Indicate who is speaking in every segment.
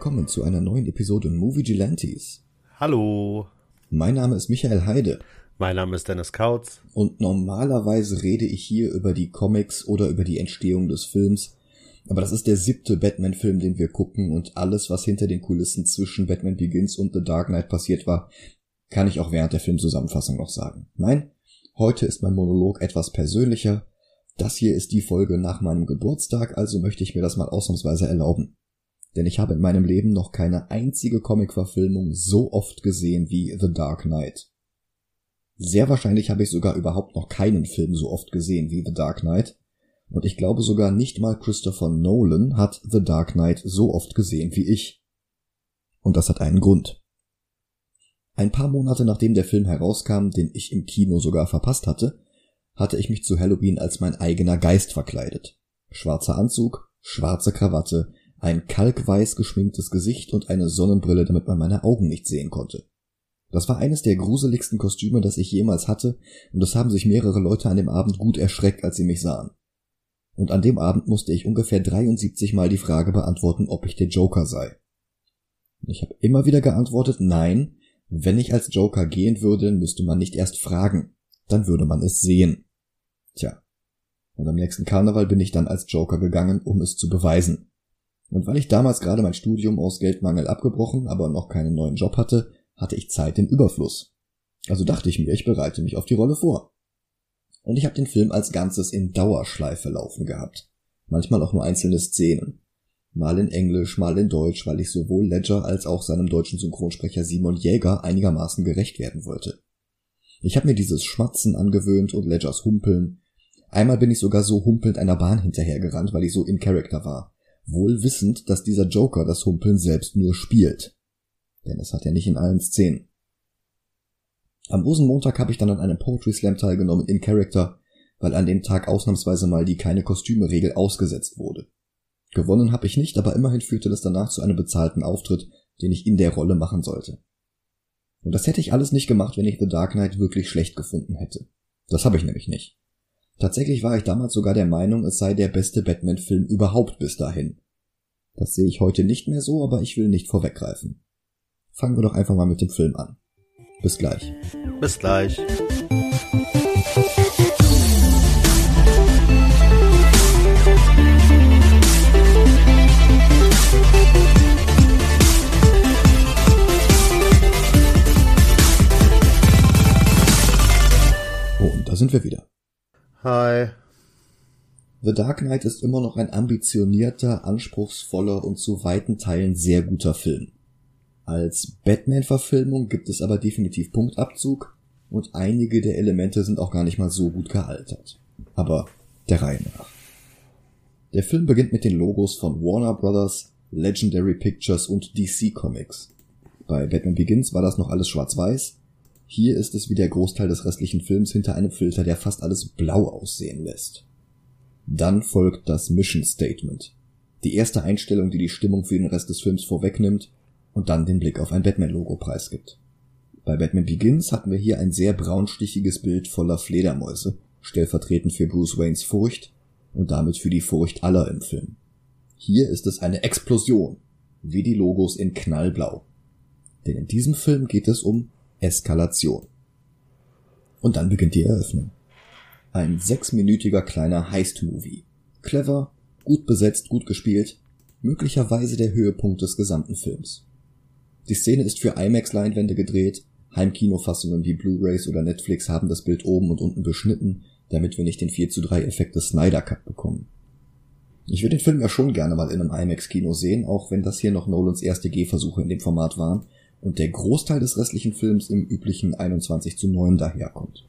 Speaker 1: willkommen zu einer neuen Episode Movie Gelantes.
Speaker 2: Hallo.
Speaker 1: Mein Name ist Michael Heide.
Speaker 2: Mein Name ist Dennis Kautz.
Speaker 1: Und normalerweise rede ich hier über die Comics oder über die Entstehung des Films. Aber das ist der siebte Batman-Film, den wir gucken und alles, was hinter den Kulissen zwischen Batman Begins und The Dark Knight passiert war, kann ich auch während der Filmzusammenfassung noch sagen. Nein, heute ist mein Monolog etwas persönlicher. Das hier ist die Folge nach meinem Geburtstag, also möchte ich mir das mal ausnahmsweise erlauben. Denn ich habe in meinem Leben noch keine einzige Comic-Verfilmung so oft gesehen wie The Dark Knight. Sehr wahrscheinlich habe ich sogar überhaupt noch keinen Film so oft gesehen wie The Dark Knight. Und ich glaube sogar nicht mal Christopher Nolan hat The Dark Knight so oft gesehen wie ich. Und das hat einen Grund. Ein paar Monate nachdem der Film herauskam, den ich im Kino sogar verpasst hatte, hatte ich mich zu Halloween als mein eigener Geist verkleidet. Schwarzer Anzug, schwarze Krawatte, ein kalkweiß geschminktes Gesicht und eine Sonnenbrille, damit man meine Augen nicht sehen konnte. Das war eines der gruseligsten Kostüme, das ich jemals hatte, und es haben sich mehrere Leute an dem Abend gut erschreckt, als sie mich sahen. Und an dem Abend musste ich ungefähr 73 Mal die Frage beantworten, ob ich der Joker sei. Ich habe immer wieder geantwortet, nein, wenn ich als Joker gehen würde, müsste man nicht erst fragen, dann würde man es sehen. Tja. Und am nächsten Karneval bin ich dann als Joker gegangen, um es zu beweisen. Und weil ich damals gerade mein Studium aus Geldmangel abgebrochen, aber noch keinen neuen Job hatte, hatte ich Zeit im Überfluss. Also dachte ich mir, ich bereite mich auf die Rolle vor. Und ich habe den Film als Ganzes in Dauerschleife laufen gehabt. Manchmal auch nur einzelne Szenen. Mal in Englisch, mal in Deutsch, weil ich sowohl Ledger als auch seinem deutschen Synchronsprecher Simon Jäger einigermaßen gerecht werden wollte. Ich habe mir dieses Schmatzen angewöhnt und Ledgers Humpeln. Einmal bin ich sogar so humpelnd einer Bahn hinterhergerannt, weil ich so in Character war wohl wissend, dass dieser Joker das Humpeln selbst nur spielt. Denn es hat er nicht in allen Szenen. Am Rosenmontag habe ich dann an einem Poetry Slam teilgenommen in Character, weil an dem Tag ausnahmsweise mal die keine Kostüme-Regel ausgesetzt wurde. Gewonnen habe ich nicht, aber immerhin führte das danach zu einem bezahlten Auftritt, den ich in der Rolle machen sollte. Und das hätte ich alles nicht gemacht, wenn ich The Dark Knight wirklich schlecht gefunden hätte. Das habe ich nämlich nicht. Tatsächlich war ich damals sogar der Meinung, es sei der beste Batman-Film überhaupt bis dahin. Das sehe ich heute nicht mehr so, aber ich will nicht vorweggreifen. Fangen wir doch einfach mal mit dem Film an. Bis gleich.
Speaker 2: Bis gleich.
Speaker 1: Oh, und da sind wir wieder.
Speaker 2: Hi.
Speaker 1: The Dark Knight ist immer noch ein ambitionierter, anspruchsvoller und zu weiten Teilen sehr guter Film. Als Batman-Verfilmung gibt es aber definitiv Punktabzug und einige der Elemente sind auch gar nicht mal so gut gealtert. Aber der Reihe nach. Der Film beginnt mit den Logos von Warner Brothers, Legendary Pictures und DC Comics. Bei Batman Begins war das noch alles schwarz-weiß, hier ist es wie der Großteil des restlichen Films hinter einem Filter, der fast alles blau aussehen lässt. Dann folgt das Mission Statement. Die erste Einstellung, die die Stimmung für den Rest des Films vorwegnimmt und dann den Blick auf ein Batman-Logo preisgibt. Bei Batman Begins hatten wir hier ein sehr braunstichiges Bild voller Fledermäuse, stellvertretend für Bruce Waynes Furcht und damit für die Furcht aller im Film. Hier ist es eine Explosion, wie die Logos in Knallblau. Denn in diesem Film geht es um Eskalation. Und dann beginnt die Eröffnung. Ein sechsminütiger kleiner Heist-Movie. Clever, gut besetzt, gut gespielt, möglicherweise der Höhepunkt des gesamten Films. Die Szene ist für IMAX-Leinwände gedreht, Heimkinofassungen wie Blu-rays oder Netflix haben das Bild oben und unten beschnitten, damit wir nicht den 4 zu 3 Effekt des Snyder Cut bekommen. Ich würde den Film ja schon gerne mal in einem IMAX-Kino sehen, auch wenn das hier noch Nolans erste Gehversuche in dem Format waren und der Großteil des restlichen Films im üblichen 21 zu 9 daherkommt.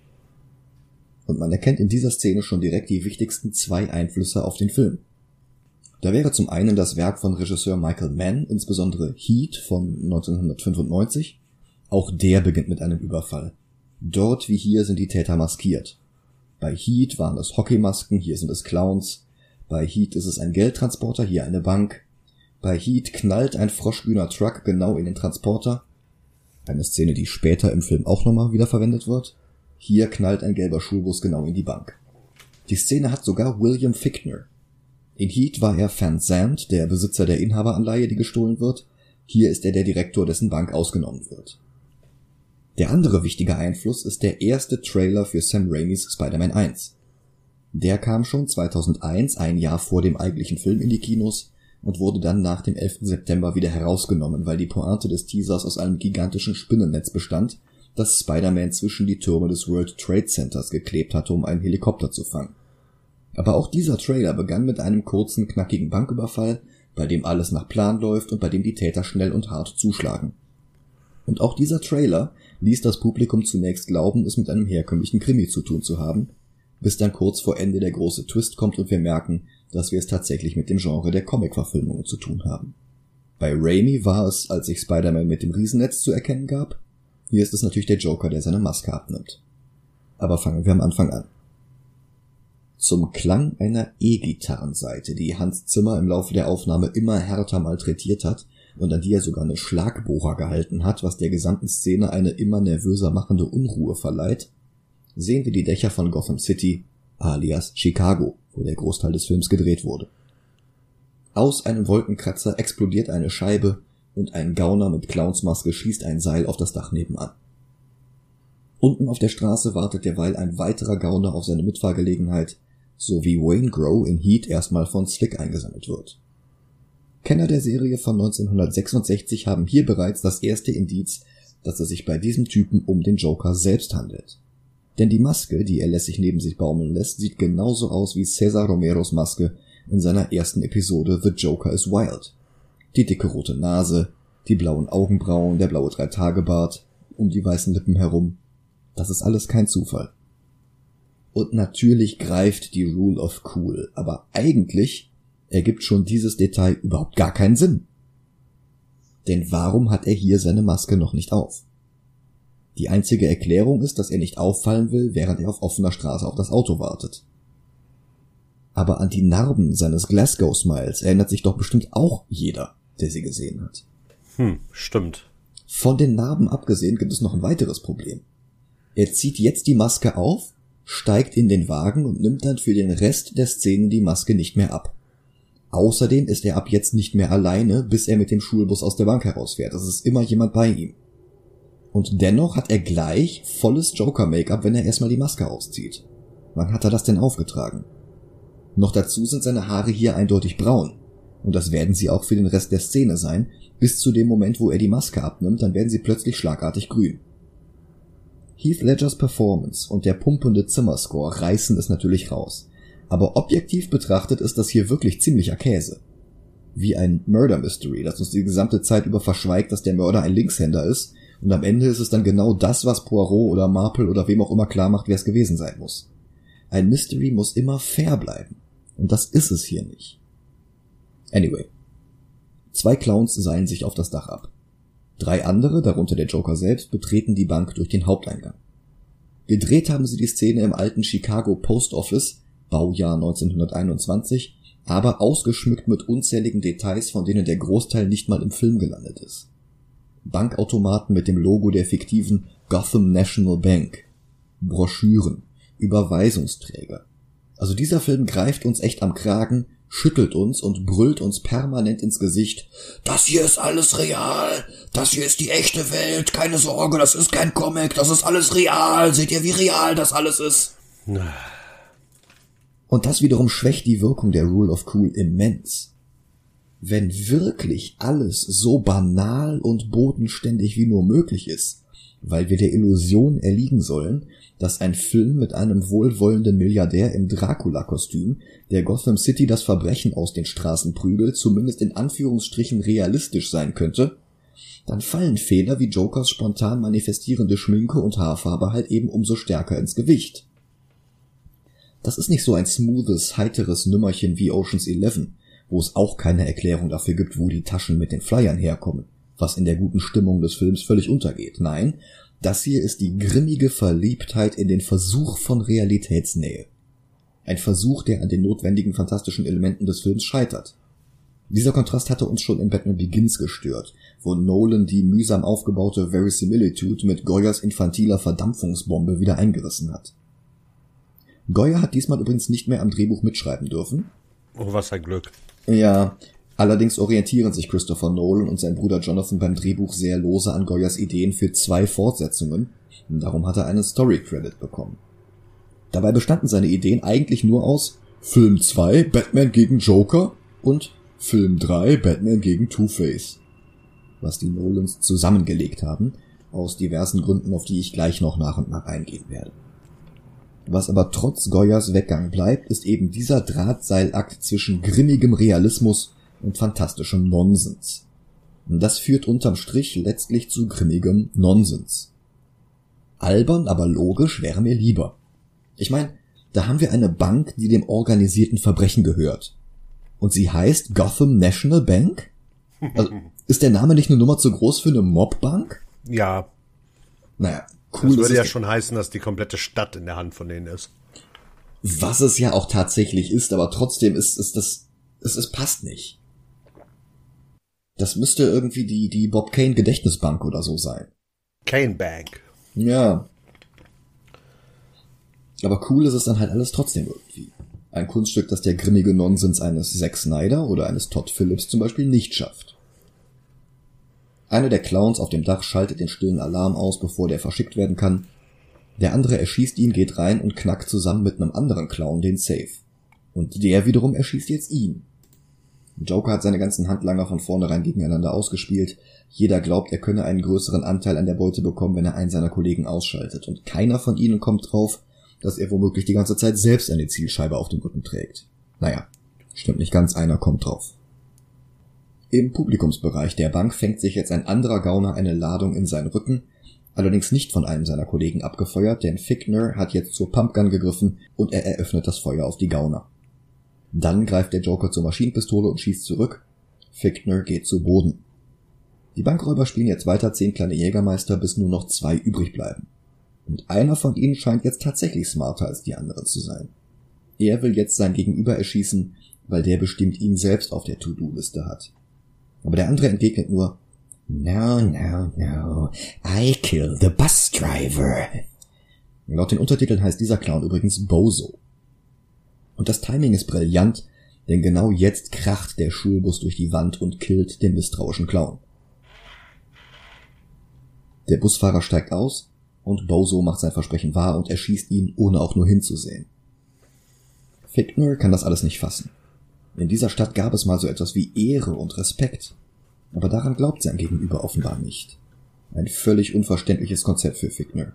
Speaker 1: Und man erkennt in dieser Szene schon direkt die wichtigsten zwei Einflüsse auf den Film. Da wäre zum einen das Werk von Regisseur Michael Mann, insbesondere Heat von 1995. Auch der beginnt mit einem Überfall. Dort wie hier sind die Täter maskiert. Bei Heat waren es Hockeymasken, hier sind es Clowns. Bei Heat ist es ein Geldtransporter, hier eine Bank. Bei Heat knallt ein froschgrüner Truck genau in den Transporter. Eine Szene, die später im Film auch nochmal wieder verwendet wird. Hier knallt ein gelber Schulbus genau in die Bank. Die Szene hat sogar William Fickner. In Heat war er Van Zandt, der Besitzer der Inhaberanleihe, die gestohlen wird, Hier ist er der Direktor, dessen Bank ausgenommen wird. Der andere wichtige Einfluss ist der erste Trailer für Sam Raimis Spider-Man 1. Der kam schon 2001, ein Jahr vor dem eigentlichen Film in die Kinos und wurde dann nach dem 11. September wieder herausgenommen, weil die Pointe des Teasers aus einem gigantischen Spinnennetz bestand, das Spider-Man zwischen die Türme des World Trade Centers geklebt hatte, um einen Helikopter zu fangen. Aber auch dieser Trailer begann mit einem kurzen, knackigen Banküberfall, bei dem alles nach Plan läuft und bei dem die Täter schnell und hart zuschlagen. Und auch dieser Trailer ließ das Publikum zunächst glauben, es mit einem herkömmlichen Krimi zu tun zu haben, bis dann kurz vor Ende der große Twist kommt und wir merken, dass wir es tatsächlich mit dem Genre der Comic-Verfilmungen zu tun haben. Bei Raimi war es, als sich Spider-Man mit dem Riesennetz zu erkennen gab. Hier ist es natürlich der Joker, der seine Maske abnimmt. Aber fangen wir am Anfang an. Zum Klang einer E-Gitarrenseite, die Hans Zimmer im Laufe der Aufnahme immer härter malträtiert hat und an die er sogar eine Schlagbohrer gehalten hat, was der gesamten Szene eine immer nervöser machende Unruhe verleiht, sehen wir die Dächer von Gotham City, alias Chicago, wo der Großteil des Films gedreht wurde. Aus einem Wolkenkratzer explodiert eine Scheibe und ein Gauner mit Clownsmaske schießt ein Seil auf das Dach nebenan. Unten auf der Straße wartet derweil ein weiterer Gauner auf seine Mitfahrgelegenheit, so wie Wayne Grow in Heat erstmal von Slick eingesammelt wird. Kenner der Serie von 1966 haben hier bereits das erste Indiz, dass es sich bei diesem Typen um den Joker selbst handelt. Denn die Maske, die er lässig neben sich baumeln lässt, sieht genauso aus wie Cesar Romeros Maske in seiner ersten Episode The Joker is Wild. Die dicke rote Nase, die blauen Augenbrauen, der blaue Dreitagebart, um die weißen Lippen herum. Das ist alles kein Zufall. Und natürlich greift die Rule of Cool, aber eigentlich ergibt schon dieses Detail überhaupt gar keinen Sinn. Denn warum hat er hier seine Maske noch nicht auf? Die einzige Erklärung ist, dass er nicht auffallen will, während er auf offener Straße auf das Auto wartet. Aber an die Narben seines Glasgow Smiles erinnert sich doch bestimmt auch jeder, der sie gesehen hat.
Speaker 2: Hm, stimmt.
Speaker 1: Von den Narben abgesehen gibt es noch ein weiteres Problem. Er zieht jetzt die Maske auf steigt in den Wagen und nimmt dann für den Rest der Szene die Maske nicht mehr ab. Außerdem ist er ab jetzt nicht mehr alleine, bis er mit dem Schulbus aus der Bank herausfährt. Es ist immer jemand bei ihm. Und dennoch hat er gleich volles Joker-Make-up, wenn er erstmal die Maske auszieht. Wann hat er das denn aufgetragen? Noch dazu sind seine Haare hier eindeutig braun. Und das werden sie auch für den Rest der Szene sein, bis zu dem Moment, wo er die Maske abnimmt, dann werden sie plötzlich schlagartig grün. Heath Ledgers Performance und der pumpende Zimmerscore reißen es natürlich raus. Aber objektiv betrachtet ist das hier wirklich ziemlicher Käse. Wie ein Murder Mystery, das uns die gesamte Zeit über verschweigt, dass der Mörder ein Linkshänder ist, und am Ende ist es dann genau das, was Poirot oder Marple oder wem auch immer klar macht, wer es gewesen sein muss. Ein Mystery muss immer fair bleiben. Und das ist es hier nicht. Anyway. Zwei Clowns seilen sich auf das Dach ab. Drei andere, darunter der Joker selbst, betreten die Bank durch den Haupteingang. Gedreht haben sie die Szene im alten Chicago Post Office, Baujahr 1921, aber ausgeschmückt mit unzähligen Details, von denen der Großteil nicht mal im Film gelandet ist. Bankautomaten mit dem Logo der fiktiven Gotham National Bank, Broschüren, Überweisungsträger. Also dieser Film greift uns echt am Kragen, schüttelt uns und brüllt uns permanent ins Gesicht, das hier ist alles real, das hier ist die echte Welt, keine Sorge, das ist kein Comic, das ist alles real, seht ihr, wie real das alles ist? Und das wiederum schwächt die Wirkung der Rule of Cool immens. Wenn wirklich alles so banal und bodenständig wie nur möglich ist, weil wir der Illusion erliegen sollen, dass ein Film mit einem wohlwollenden Milliardär im Dracula-Kostüm, der Gotham City das Verbrechen aus den Straßen prügelt, zumindest in Anführungsstrichen realistisch sein könnte, dann fallen Fehler wie Jokers spontan manifestierende Schminke und Haarfarbe halt eben umso stärker ins Gewicht. Das ist nicht so ein smoothes, heiteres Nümmerchen wie Oceans 11, wo es auch keine Erklärung dafür gibt, wo die Taschen mit den Flyern herkommen, was in der guten Stimmung des Films völlig untergeht. Nein, das hier ist die grimmige Verliebtheit in den Versuch von Realitätsnähe. Ein Versuch, der an den notwendigen fantastischen Elementen des Films scheitert. Dieser Kontrast hatte uns schon in Batman Begins gestört, wo Nolan die mühsam aufgebaute Verisimilitude mit Goyas infantiler Verdampfungsbombe wieder eingerissen hat. Goya hat diesmal übrigens nicht mehr am Drehbuch mitschreiben dürfen.
Speaker 2: Oh, was ein Glück.
Speaker 1: Ja, Allerdings orientieren sich Christopher Nolan und sein Bruder Jonathan beim Drehbuch sehr lose an Goyas Ideen für zwei Fortsetzungen, darum hat er einen Story Credit bekommen. Dabei bestanden seine Ideen eigentlich nur aus Film 2 Batman gegen Joker und Film 3 Batman gegen Two-Face. Was die Nolans zusammengelegt haben, aus diversen Gründen, auf die ich gleich noch nach und nach eingehen werde. Was aber trotz Goyas Weggang bleibt, ist eben dieser Drahtseilakt zwischen grimmigem Realismus und fantastischem Nonsens. Und das führt unterm Strich letztlich zu grimmigem Nonsens. Albern, aber logisch wäre mir lieber. Ich meine, da haben wir eine Bank, die dem organisierten Verbrechen gehört. Und sie heißt Gotham National Bank? Also, ist der Name nicht eine Nummer zu groß für eine Mobbank?
Speaker 2: Ja.
Speaker 1: Naja,
Speaker 2: cool. Das würde ja schon heißen, dass die komplette Stadt in der Hand von denen ist.
Speaker 1: Was es ja auch tatsächlich ist, aber trotzdem ist, ist das, es, es passt nicht. Das müsste irgendwie die, die Bob Kane Gedächtnisbank oder so sein.
Speaker 2: Kane Bank.
Speaker 1: Ja. Aber cool ist es dann halt alles trotzdem irgendwie. Ein Kunststück, das der grimmige Nonsens eines Zack Snyder oder eines Todd Phillips zum Beispiel nicht schafft. Einer der Clowns auf dem Dach schaltet den stillen Alarm aus, bevor der verschickt werden kann. Der andere erschießt ihn, geht rein und knackt zusammen mit einem anderen Clown den Safe. Und der wiederum erschießt jetzt ihn. Joker hat seine ganzen Handlanger von vornherein gegeneinander ausgespielt. Jeder glaubt, er könne einen größeren Anteil an der Beute bekommen, wenn er einen seiner Kollegen ausschaltet. Und keiner von ihnen kommt drauf, dass er womöglich die ganze Zeit selbst eine Zielscheibe auf dem Rücken trägt. Naja, stimmt nicht ganz, einer kommt drauf. Im Publikumsbereich der Bank fängt sich jetzt ein anderer Gauner eine Ladung in seinen Rücken, allerdings nicht von einem seiner Kollegen abgefeuert, denn Fickner hat jetzt zur Pumpgun gegriffen und er eröffnet das Feuer auf die Gauner. Dann greift der Joker zur Maschinenpistole und schießt zurück. Fickner geht zu Boden. Die Bankräuber spielen jetzt weiter zehn kleine Jägermeister, bis nur noch zwei übrig bleiben. Und einer von ihnen scheint jetzt tatsächlich smarter als die anderen zu sein. Er will jetzt sein Gegenüber erschießen, weil der bestimmt ihn selbst auf der To-Do-Liste hat. Aber der andere entgegnet nur, No, no, no, I kill the bus driver. Laut den Untertiteln heißt dieser Clown übrigens Bozo. Und das Timing ist brillant, denn genau jetzt kracht der Schulbus durch die Wand und killt den misstrauischen Clown. Der Busfahrer steigt aus und Bozo macht sein Versprechen wahr und erschießt ihn, ohne auch nur hinzusehen. Fickner kann das alles nicht fassen. In dieser Stadt gab es mal so etwas wie Ehre und Respekt. Aber daran glaubt sein Gegenüber offenbar nicht. Ein völlig unverständliches Konzept für Fickner.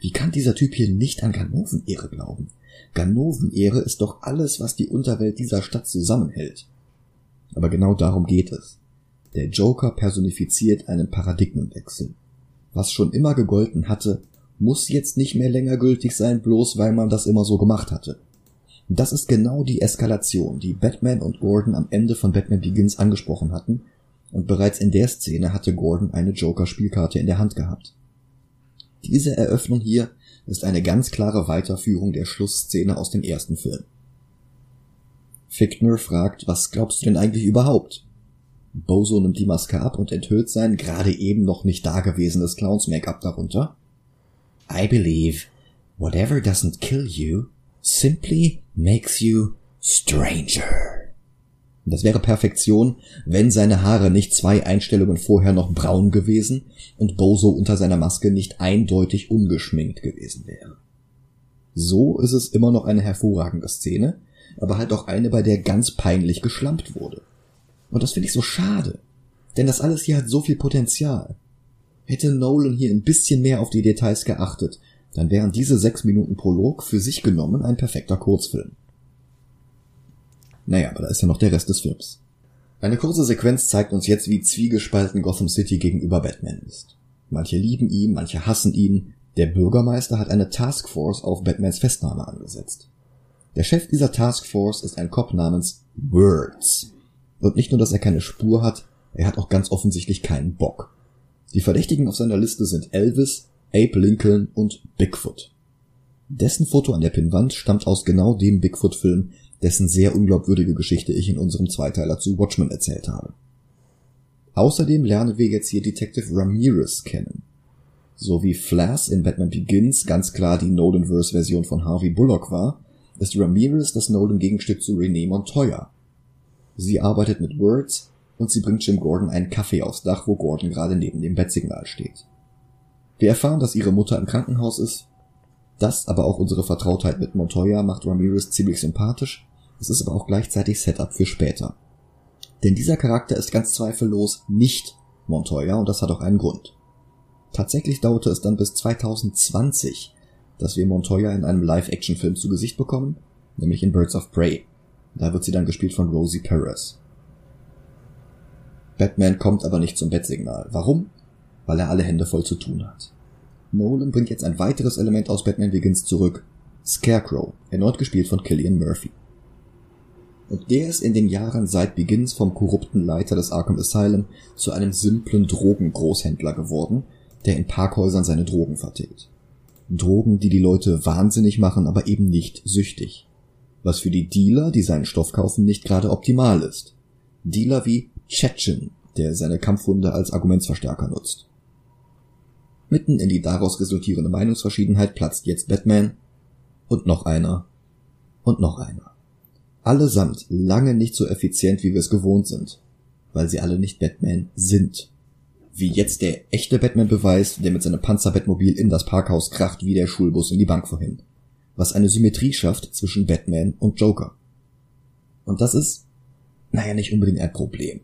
Speaker 1: Wie kann dieser Typ hier nicht an Ganoven-Ehre glauben? Ganoven-Ehre ist doch alles, was die Unterwelt dieser Stadt zusammenhält. Aber genau darum geht es. Der Joker personifiziert einen Paradigmenwechsel. Was schon immer gegolten hatte, muss jetzt nicht mehr länger gültig sein, bloß weil man das immer so gemacht hatte. Das ist genau die Eskalation, die Batman und Gordon am Ende von Batman Begins angesprochen hatten, und bereits in der Szene hatte Gordon eine Joker-Spielkarte in der Hand gehabt. Diese Eröffnung hier ist eine ganz klare Weiterführung der Schlussszene aus dem ersten Film. Fickner fragt, was glaubst du denn eigentlich überhaupt? Bozo nimmt die Maske ab und enthüllt sein gerade eben noch nicht dagewesenes Clowns-Make-up darunter. I believe whatever doesn't kill you simply makes you stranger. Das wäre Perfektion, wenn seine Haare nicht zwei Einstellungen vorher noch braun gewesen und Bozo unter seiner Maske nicht eindeutig ungeschminkt gewesen wäre. So ist es immer noch eine hervorragende Szene, aber halt auch eine, bei der ganz peinlich geschlampt wurde. Und das finde ich so schade. Denn das alles hier hat so viel Potenzial. Hätte Nolan hier ein bisschen mehr auf die Details geachtet, dann wären diese sechs Minuten Prolog für sich genommen ein perfekter Kurzfilm. Naja, aber da ist ja noch der Rest des Films. Eine kurze Sequenz zeigt uns jetzt, wie zwiegespalten Gotham City gegenüber Batman ist. Manche lieben ihn, manche hassen ihn. Der Bürgermeister hat eine Taskforce auf Batmans Festnahme angesetzt. Der Chef dieser Taskforce ist ein Cop namens Words. Und nicht nur, dass er keine Spur hat, er hat auch ganz offensichtlich keinen Bock. Die Verdächtigen auf seiner Liste sind Elvis, Abe Lincoln und Bigfoot. Dessen Foto an der Pinnwand stammt aus genau dem Bigfoot-Film, dessen sehr unglaubwürdige Geschichte ich in unserem Zweiteiler zu Watchmen erzählt habe. Außerdem lernen wir jetzt hier Detective Ramirez kennen. So wie Flass in Batman Begins ganz klar die Nolanverse-Version von Harvey Bullock war, ist Ramirez das Nolan-Gegenstück zu René Montoya. Sie arbeitet mit Words und sie bringt Jim Gordon einen Kaffee aufs Dach, wo Gordon gerade neben dem Bettsignal steht. Wir erfahren, dass ihre Mutter im Krankenhaus ist. Das, aber auch unsere Vertrautheit mit Montoya macht Ramirez ziemlich sympathisch. Es ist aber auch gleichzeitig Setup für später. Denn dieser Charakter ist ganz zweifellos nicht Montoya und das hat auch einen Grund. Tatsächlich dauerte es dann bis 2020, dass wir Montoya in einem Live-Action-Film zu Gesicht bekommen, nämlich in Birds of Prey. Da wird sie dann gespielt von Rosie Perez. Batman kommt aber nicht zum Bettsignal. Warum? Weil er alle Hände voll zu tun hat. Nolan bringt jetzt ein weiteres Element aus Batman Begins zurück. Scarecrow, erneut gespielt von Killian Murphy. Und der ist in den Jahren seit Begins vom korrupten Leiter des Arkham Asylum zu einem simplen Drogengroßhändler geworden, der in Parkhäusern seine Drogen vertilgt. Drogen, die die Leute wahnsinnig machen, aber eben nicht süchtig. Was für die Dealer, die seinen Stoff kaufen, nicht gerade optimal ist. Dealer wie Chechen, der seine Kampfhunde als Argumentsverstärker nutzt. Mitten in die daraus resultierende Meinungsverschiedenheit platzt jetzt Batman und noch einer und noch einer. Allesamt lange nicht so effizient, wie wir es gewohnt sind, weil sie alle nicht Batman sind. Wie jetzt der echte Batman beweist, der mit seinem Panzerbettmobil in das Parkhaus kracht wie der Schulbus in die Bank vorhin. Was eine Symmetrie schafft zwischen Batman und Joker. Und das ist, naja, nicht unbedingt ein Problem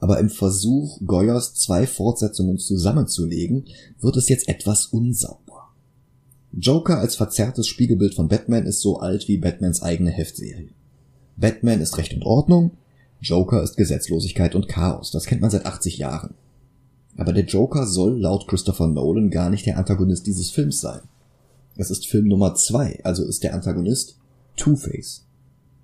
Speaker 1: aber im Versuch, Goyers zwei Fortsetzungen zusammenzulegen, wird es jetzt etwas unsauber. Joker als verzerrtes Spiegelbild von Batman ist so alt wie Batmans eigene Heftserie. Batman ist Recht und Ordnung, Joker ist Gesetzlosigkeit und Chaos, das kennt man seit 80 Jahren. Aber der Joker soll laut Christopher Nolan gar nicht der Antagonist dieses Films sein. Es ist Film Nummer zwei, also ist der Antagonist Two-Face.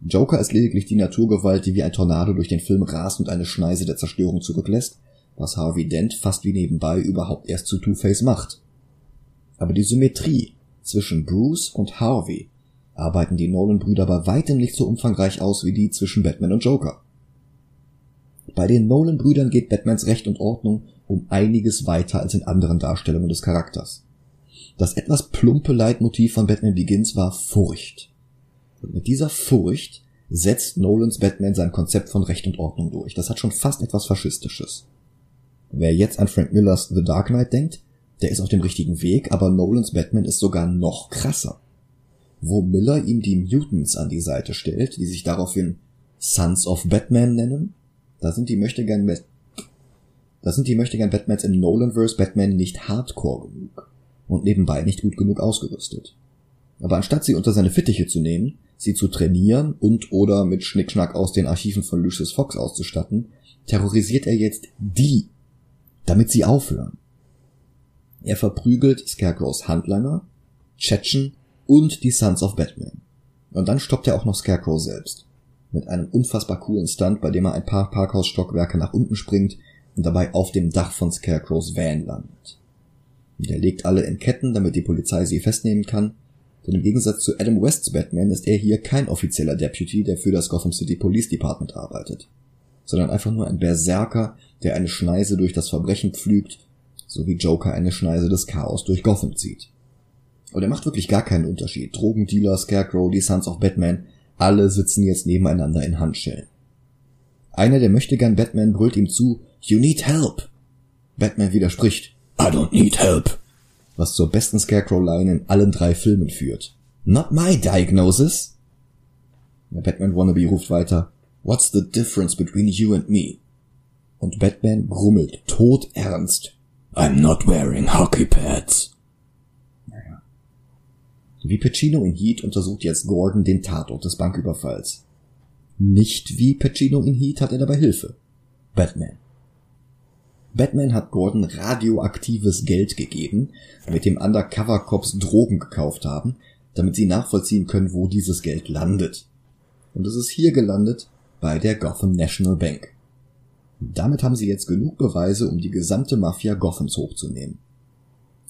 Speaker 1: Joker ist lediglich die Naturgewalt, die wie ein Tornado durch den Film rast und eine Schneise der Zerstörung zurücklässt, was Harvey Dent fast wie nebenbei überhaupt erst zu Two-Face macht. Aber die Symmetrie zwischen Bruce und Harvey arbeiten die Nolan-Brüder bei weitem nicht so umfangreich aus wie die zwischen Batman und Joker. Bei den Nolan-Brüdern geht Batmans Recht und Ordnung um einiges weiter als in anderen Darstellungen des Charakters. Das etwas plumpe Leitmotiv von Batman Begins war Furcht. Und mit dieser Furcht setzt Nolans Batman sein Konzept von Recht und Ordnung durch. Das hat schon fast etwas Faschistisches. Wer jetzt an Frank Millers The Dark Knight denkt, der ist auf dem richtigen Weg, aber Nolans Batman ist sogar noch krasser. Wo Miller ihm die Mutants an die Seite stellt, die sich daraufhin Sons of Batman nennen, da sind die Möchtegern da sind die Möchtegern Batmans im Nolanverse Batman nicht hardcore genug und nebenbei nicht gut genug ausgerüstet. Aber anstatt sie unter seine Fittiche zu nehmen, sie zu trainieren und oder mit Schnickschnack aus den Archiven von Lucius Fox auszustatten, terrorisiert er jetzt die, damit sie aufhören. Er verprügelt Scarecrows Handlanger, Chechen und die Sons of Batman. Und dann stoppt er auch noch Scarecrow selbst. Mit einem unfassbar coolen Stunt, bei dem er ein paar Parkhausstockwerke nach unten springt und dabei auf dem Dach von Scarecrows Van landet. Der legt alle in Ketten, damit die Polizei sie festnehmen kann denn im Gegensatz zu Adam Wests Batman ist er hier kein offizieller Deputy, der für das Gotham City Police Department arbeitet, sondern einfach nur ein Berserker, der eine Schneise durch das Verbrechen pflügt, so wie Joker eine Schneise des Chaos durch Gotham zieht. Und er macht wirklich gar keinen Unterschied. Drogendealer, Scarecrow, die Sons of Batman, alle sitzen jetzt nebeneinander in Handschellen. Einer der möchte gern Batman brüllt ihm zu, You need help. Batman widerspricht, I don't need help was zur besten Scarecrow-Line in allen drei Filmen führt. Not my diagnosis! Der Batman Wannabe ruft weiter, What's the difference between you and me? Und Batman grummelt todernst, I'm not wearing hockey pads. Naja. Wie Pacino in Heat untersucht jetzt Gordon den Tatort des Banküberfalls. Nicht wie Pacino in Heat hat er dabei Hilfe. Batman. Batman hat Gordon radioaktives Geld gegeben, mit dem Undercover Cops Drogen gekauft haben, damit sie nachvollziehen können, wo dieses Geld landet. Und es ist hier gelandet bei der Gotham National Bank. Damit haben sie jetzt genug Beweise, um die gesamte Mafia Gothams hochzunehmen.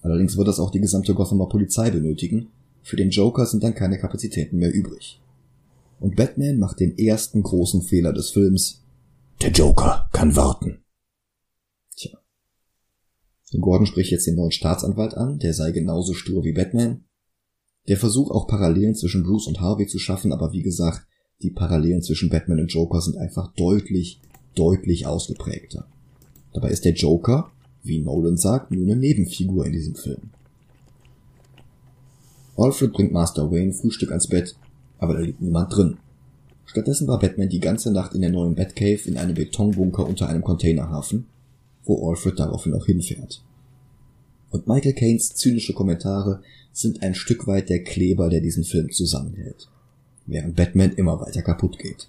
Speaker 1: Allerdings wird das auch die gesamte Gothamer Polizei benötigen. Für den Joker sind dann keine Kapazitäten mehr übrig. Und Batman macht den ersten großen Fehler des Films. Der Joker kann warten. Gordon spricht jetzt den neuen Staatsanwalt an, der sei genauso stur wie Batman. Der Versuch auch Parallelen zwischen Bruce und Harvey zu schaffen, aber wie gesagt, Die Parallelen zwischen Batman und Joker sind einfach deutlich, deutlich ausgeprägter. Dabei ist der Joker, wie Nolan sagt, nur eine Nebenfigur in diesem Film. Alfred bringt Master Wayne Frühstück ans Bett, aber da liegt niemand drin. Stattdessen war Batman die ganze Nacht in der neuen Batcave in einem Betonbunker unter einem Containerhafen, wo Alfred daraufhin auch hinfährt. Und Michael Caines zynische Kommentare sind ein Stück weit der Kleber, der diesen Film zusammenhält, während Batman immer weiter kaputt geht.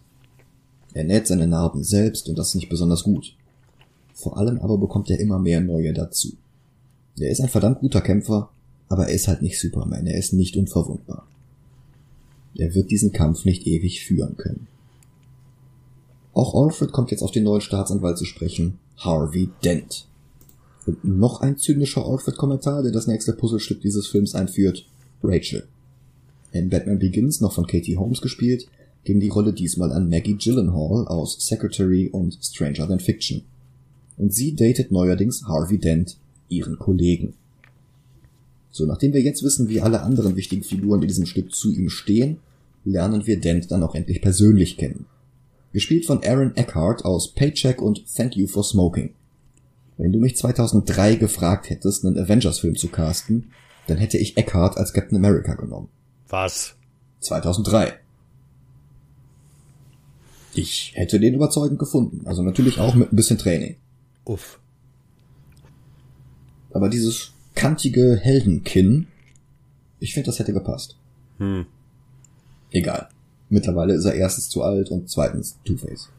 Speaker 1: Er näht seine Narben selbst und das nicht besonders gut. Vor allem aber bekommt er immer mehr neue dazu. Er ist ein verdammt guter Kämpfer, aber er ist halt nicht Superman, er ist nicht unverwundbar. Er wird diesen Kampf nicht ewig führen können. Auch Alfred kommt jetzt auf den neuen Staatsanwalt zu sprechen, Harvey Dent. Und noch ein zynischer Alfred-Kommentar, der das nächste Puzzlestück dieses Films einführt, Rachel. In Batman Begins, noch von Katie Holmes gespielt, ging die Rolle diesmal an Maggie Gyllenhaal aus Secretary und Stranger Than Fiction. Und sie datet neuerdings Harvey Dent, ihren Kollegen. So, nachdem wir jetzt wissen, wie alle anderen wichtigen Figuren in diesem Stück zu ihm stehen, lernen wir Dent dann auch endlich persönlich kennen. Gespielt von Aaron Eckhart aus Paycheck und Thank You for Smoking. Wenn du mich 2003 gefragt hättest, einen Avengers-Film zu casten, dann hätte ich Eckhart als Captain America genommen.
Speaker 2: Was?
Speaker 1: 2003. Ich hätte den überzeugend gefunden. Also natürlich auch mit ein bisschen Training.
Speaker 2: Uff.
Speaker 1: Aber dieses kantige Heldenkinn, ich finde, das hätte gepasst.
Speaker 2: Hm.
Speaker 1: Egal. Mittlerweile ist er erstens zu alt und zweitens Two-Face.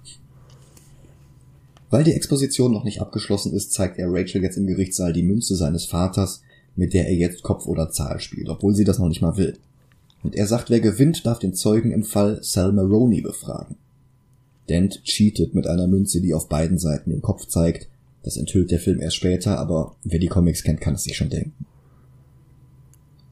Speaker 1: Weil die Exposition noch nicht abgeschlossen ist, zeigt er Rachel jetzt im Gerichtssaal die Münze seines Vaters, mit der er jetzt Kopf oder Zahl spielt, obwohl sie das noch nicht mal will. Und er sagt, wer gewinnt, darf den Zeugen im Fall Sal Maroney befragen. Dent cheatet mit einer Münze, die auf beiden Seiten den Kopf zeigt. Das enthüllt der Film erst später, aber wer die Comics kennt, kann es sich schon denken.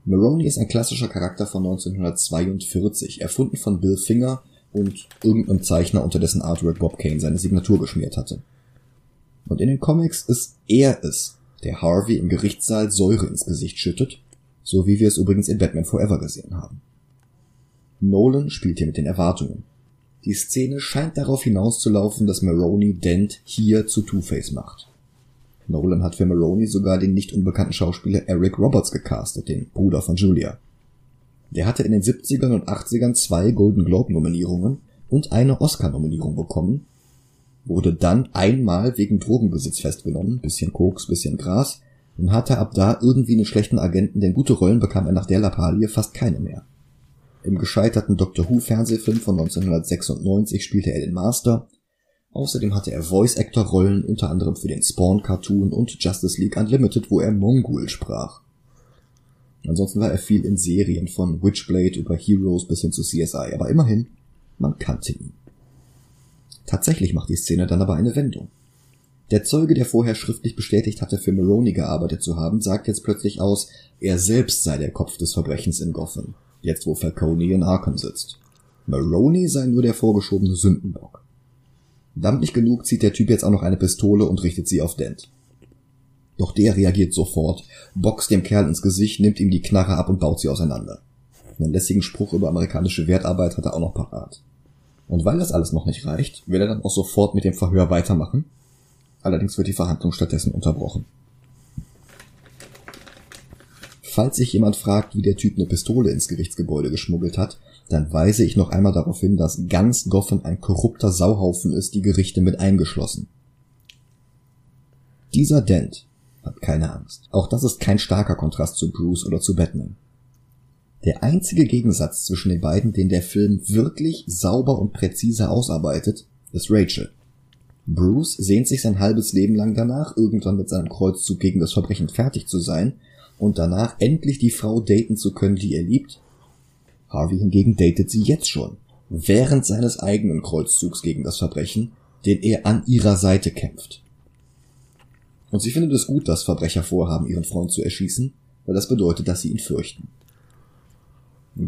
Speaker 1: Maroney ist ein klassischer Charakter von 1942, erfunden von Bill Finger und irgendeinem Zeichner, unter dessen Artwork Bob Kane seine Signatur geschmiert hatte. Und in den Comics ist er es, der Harvey im Gerichtssaal Säure ins Gesicht schüttet, so wie wir es übrigens in Batman Forever gesehen haben. Nolan spielt hier mit den Erwartungen. Die Szene scheint darauf hinauszulaufen, dass Maroney Dent hier zu Two-Face macht. Nolan hat für Maroney sogar den nicht unbekannten Schauspieler Eric Roberts gecastet, den Bruder von Julia. Der hatte in den 70ern und 80ern zwei Golden Globe Nominierungen und eine Oscar Nominierung bekommen, wurde dann einmal wegen Drogenbesitz festgenommen, bisschen Koks, bisschen Gras, und hatte ab da irgendwie einen schlechten Agenten, denn gute Rollen bekam er nach der Lappalie fast keine mehr. Im gescheiterten Doctor Who Fernsehfilm von 1996 spielte er den Master, Außerdem hatte er Voice-Actor-Rollen unter anderem für den Spawn-Cartoon und Justice League Unlimited, wo er Mongul sprach. Ansonsten war er viel in Serien von Witchblade über Heroes bis hin zu CSI, aber immerhin, man kannte ihn. Tatsächlich macht die Szene dann aber eine Wendung. Der Zeuge, der vorher schriftlich bestätigt hatte, für Maroney gearbeitet zu haben, sagt jetzt plötzlich aus, er selbst sei der Kopf des Verbrechens in Gotham, jetzt wo Falcone in Arkham sitzt. Maroney sei nur der vorgeschobene Sündenbock. Damit nicht genug zieht der Typ jetzt auch noch eine Pistole und richtet sie auf Dent. Doch der reagiert sofort, boxt dem Kerl ins Gesicht, nimmt ihm die Knarre ab und baut sie auseinander. Einen lässigen Spruch über amerikanische Wertarbeit hat er auch noch parat. Und weil das alles noch nicht reicht, will er dann auch sofort mit dem Verhör weitermachen. Allerdings wird die Verhandlung stattdessen unterbrochen. Falls sich jemand fragt, wie der Typ eine Pistole ins Gerichtsgebäude geschmuggelt hat, dann weise ich noch einmal darauf hin, dass ganz Gotham ein korrupter Sauhaufen ist, die Gerichte mit eingeschlossen. Dieser Dent hat keine Angst. Auch das ist kein starker Kontrast zu Bruce oder zu Batman. Der einzige Gegensatz zwischen den beiden, den der Film wirklich sauber und präzise ausarbeitet, ist Rachel. Bruce sehnt sich sein halbes Leben lang danach, irgendwann mit seinem Kreuzzug gegen das Verbrechen fertig zu sein und danach endlich die Frau daten zu können, die er liebt Harvey hingegen datet sie jetzt schon, während seines eigenen Kreuzzugs gegen das Verbrechen, den er an ihrer Seite kämpft. Und sie findet es gut, dass Verbrecher vorhaben, ihren Freund zu erschießen, weil das bedeutet, dass sie ihn fürchten.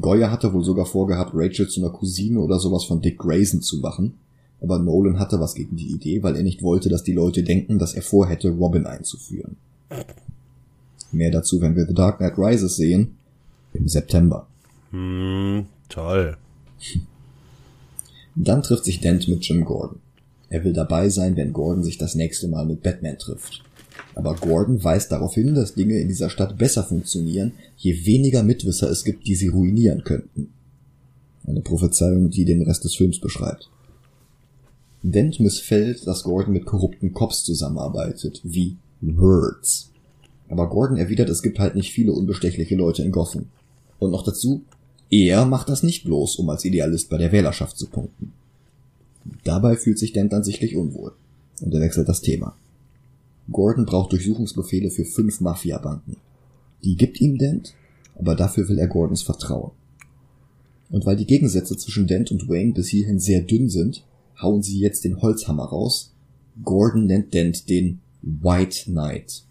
Speaker 1: Goya hatte wohl sogar vorgehabt, Rachel zu einer Cousine oder sowas von Dick Grayson zu machen, aber Nolan hatte was gegen die Idee, weil er nicht wollte, dass die Leute denken, dass er vorhätte, Robin einzuführen. Mehr dazu, wenn wir The Dark Knight Rises sehen, im September.
Speaker 2: Hm, toll.
Speaker 1: Dann trifft sich Dent mit Jim Gordon. Er will dabei sein, wenn Gordon sich das nächste Mal mit Batman trifft. Aber Gordon weist darauf hin, dass Dinge in dieser Stadt besser funktionieren, je weniger Mitwisser es gibt, die sie ruinieren könnten. Eine Prophezeiung, die den Rest des Films beschreibt. Dent missfällt, dass Gordon mit korrupten Cops zusammenarbeitet, wie Words. Aber Gordon erwidert, es gibt halt nicht viele unbestechliche Leute in Gotham. Und noch dazu, er macht das nicht bloß, um als Idealist bei der Wählerschaft zu punkten. Dabei fühlt sich Dent dann sichtlich unwohl. Und er wechselt das Thema. Gordon braucht Durchsuchungsbefehle für fünf Mafiabanken. Die gibt ihm Dent, aber dafür will er Gordons Vertrauen. Und weil die Gegensätze zwischen Dent und Wayne bis hierhin sehr dünn sind, hauen sie jetzt den Holzhammer raus. Gordon nennt Dent den White Knight.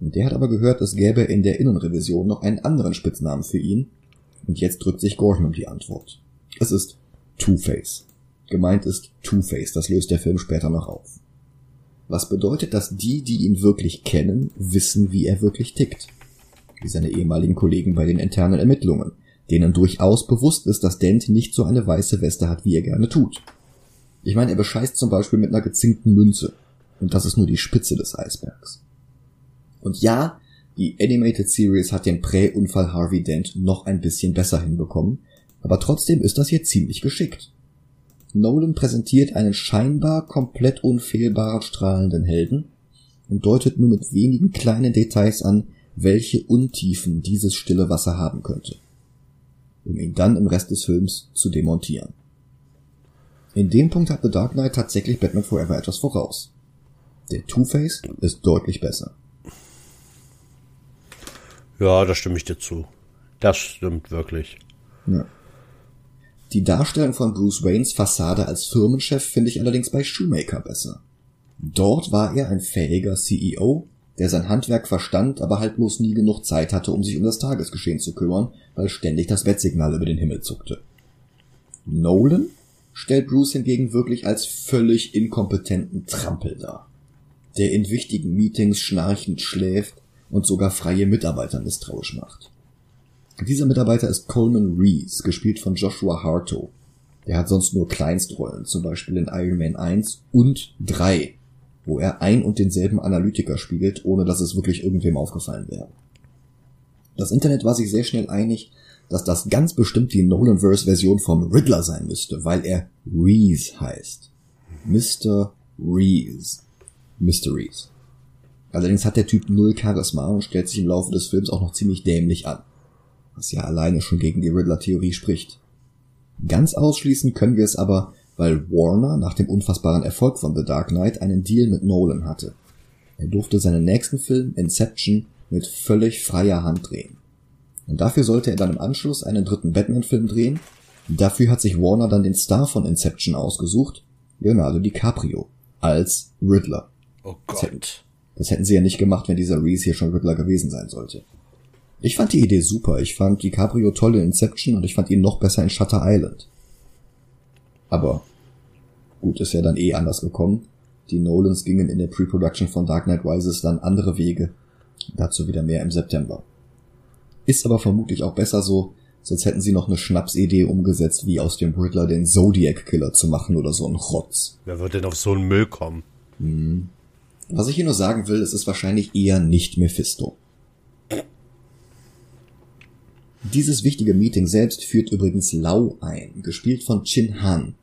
Speaker 1: Und der hat aber gehört, es gäbe in der Innenrevision noch einen anderen Spitznamen für ihn. Und jetzt drückt sich Gordon um die Antwort. Es ist Two-Face. Gemeint ist Two-Face, das löst der Film später noch auf. Was bedeutet, dass die, die ihn wirklich kennen, wissen, wie er wirklich tickt. Wie seine ehemaligen Kollegen bei den internen Ermittlungen, denen durchaus bewusst ist, dass Dent nicht so eine weiße Weste hat, wie er gerne tut. Ich meine, er bescheißt zum Beispiel mit einer gezinkten Münze. Und das ist nur die Spitze des Eisbergs. Und ja, die Animated Series hat den Prä-Unfall Harvey Dent noch ein bisschen besser hinbekommen, aber trotzdem ist das hier ziemlich geschickt. Nolan präsentiert einen scheinbar komplett unfehlbaren strahlenden Helden und deutet nur mit wenigen kleinen Details an, welche Untiefen dieses stille Wasser haben könnte, um ihn dann im Rest des Films zu demontieren. In dem Punkt hat The Dark Knight tatsächlich Batman Forever etwas voraus. Der Two-Face ist deutlich besser.
Speaker 2: Ja, da stimme ich dir zu. Das stimmt wirklich. Ja.
Speaker 1: Die Darstellung von Bruce Waynes Fassade als Firmenchef finde ich allerdings bei Shoemaker besser. Dort war er ein fähiger CEO, der sein Handwerk verstand, aber halt bloß nie genug Zeit hatte, um sich um das Tagesgeschehen zu kümmern, weil ständig das Wettsignal über den Himmel zuckte. Nolan stellt Bruce hingegen wirklich als völlig inkompetenten Trampel dar, der in wichtigen Meetings schnarchend schläft und sogar freie Mitarbeiter misstrauisch macht. Dieser Mitarbeiter ist Coleman Reese, gespielt von Joshua Harto. Der hat sonst nur Kleinstrollen, zum Beispiel in Iron Man 1 und 3, wo er ein und denselben Analytiker spielt, ohne dass es wirklich irgendwem aufgefallen wäre. Das Internet war sich sehr schnell einig, dass das ganz bestimmt die Nolanverse-Version vom Riddler sein müsste, weil er Reese heißt. Mr. Reese. Mr. Reese. Allerdings hat der Typ null Charisma und stellt sich im Laufe des Films auch noch ziemlich dämlich an was ja alleine schon gegen die Riddler-Theorie spricht. Ganz ausschließen können wir es aber, weil Warner nach dem unfassbaren Erfolg von The Dark Knight einen Deal mit Nolan hatte. Er durfte seinen nächsten Film Inception mit völlig freier Hand drehen. Und dafür sollte er dann im Anschluss einen dritten Batman-Film drehen. Dafür hat sich Warner dann den Star von Inception ausgesucht, Leonardo DiCaprio, als Riddler.
Speaker 2: Oh Gott.
Speaker 1: Das hätten, sie ja nicht gemacht, wenn dieser Reese hier schon Riddler gewesen sein sollte. Ich fand die Idee super. Ich fand DiCaprio toll in Inception und ich fand ihn noch besser in Shutter Island. Aber gut, ist ja dann eh anders gekommen. Die Nolans gingen in der Pre-Production von Dark Knight Rises dann andere Wege. Dazu wieder mehr im September. Ist aber vermutlich auch besser so, sonst hätten sie noch eine Schnapsidee umgesetzt, wie aus dem Riddler den Zodiac Killer zu machen oder so ein Rotz.
Speaker 2: Wer wird denn auf so einen Müll kommen?
Speaker 1: Hm. Was ich hier nur sagen will, es ist wahrscheinlich eher nicht Mephisto. Dieses wichtige Meeting selbst führt übrigens Lau ein, gespielt von Chin Han,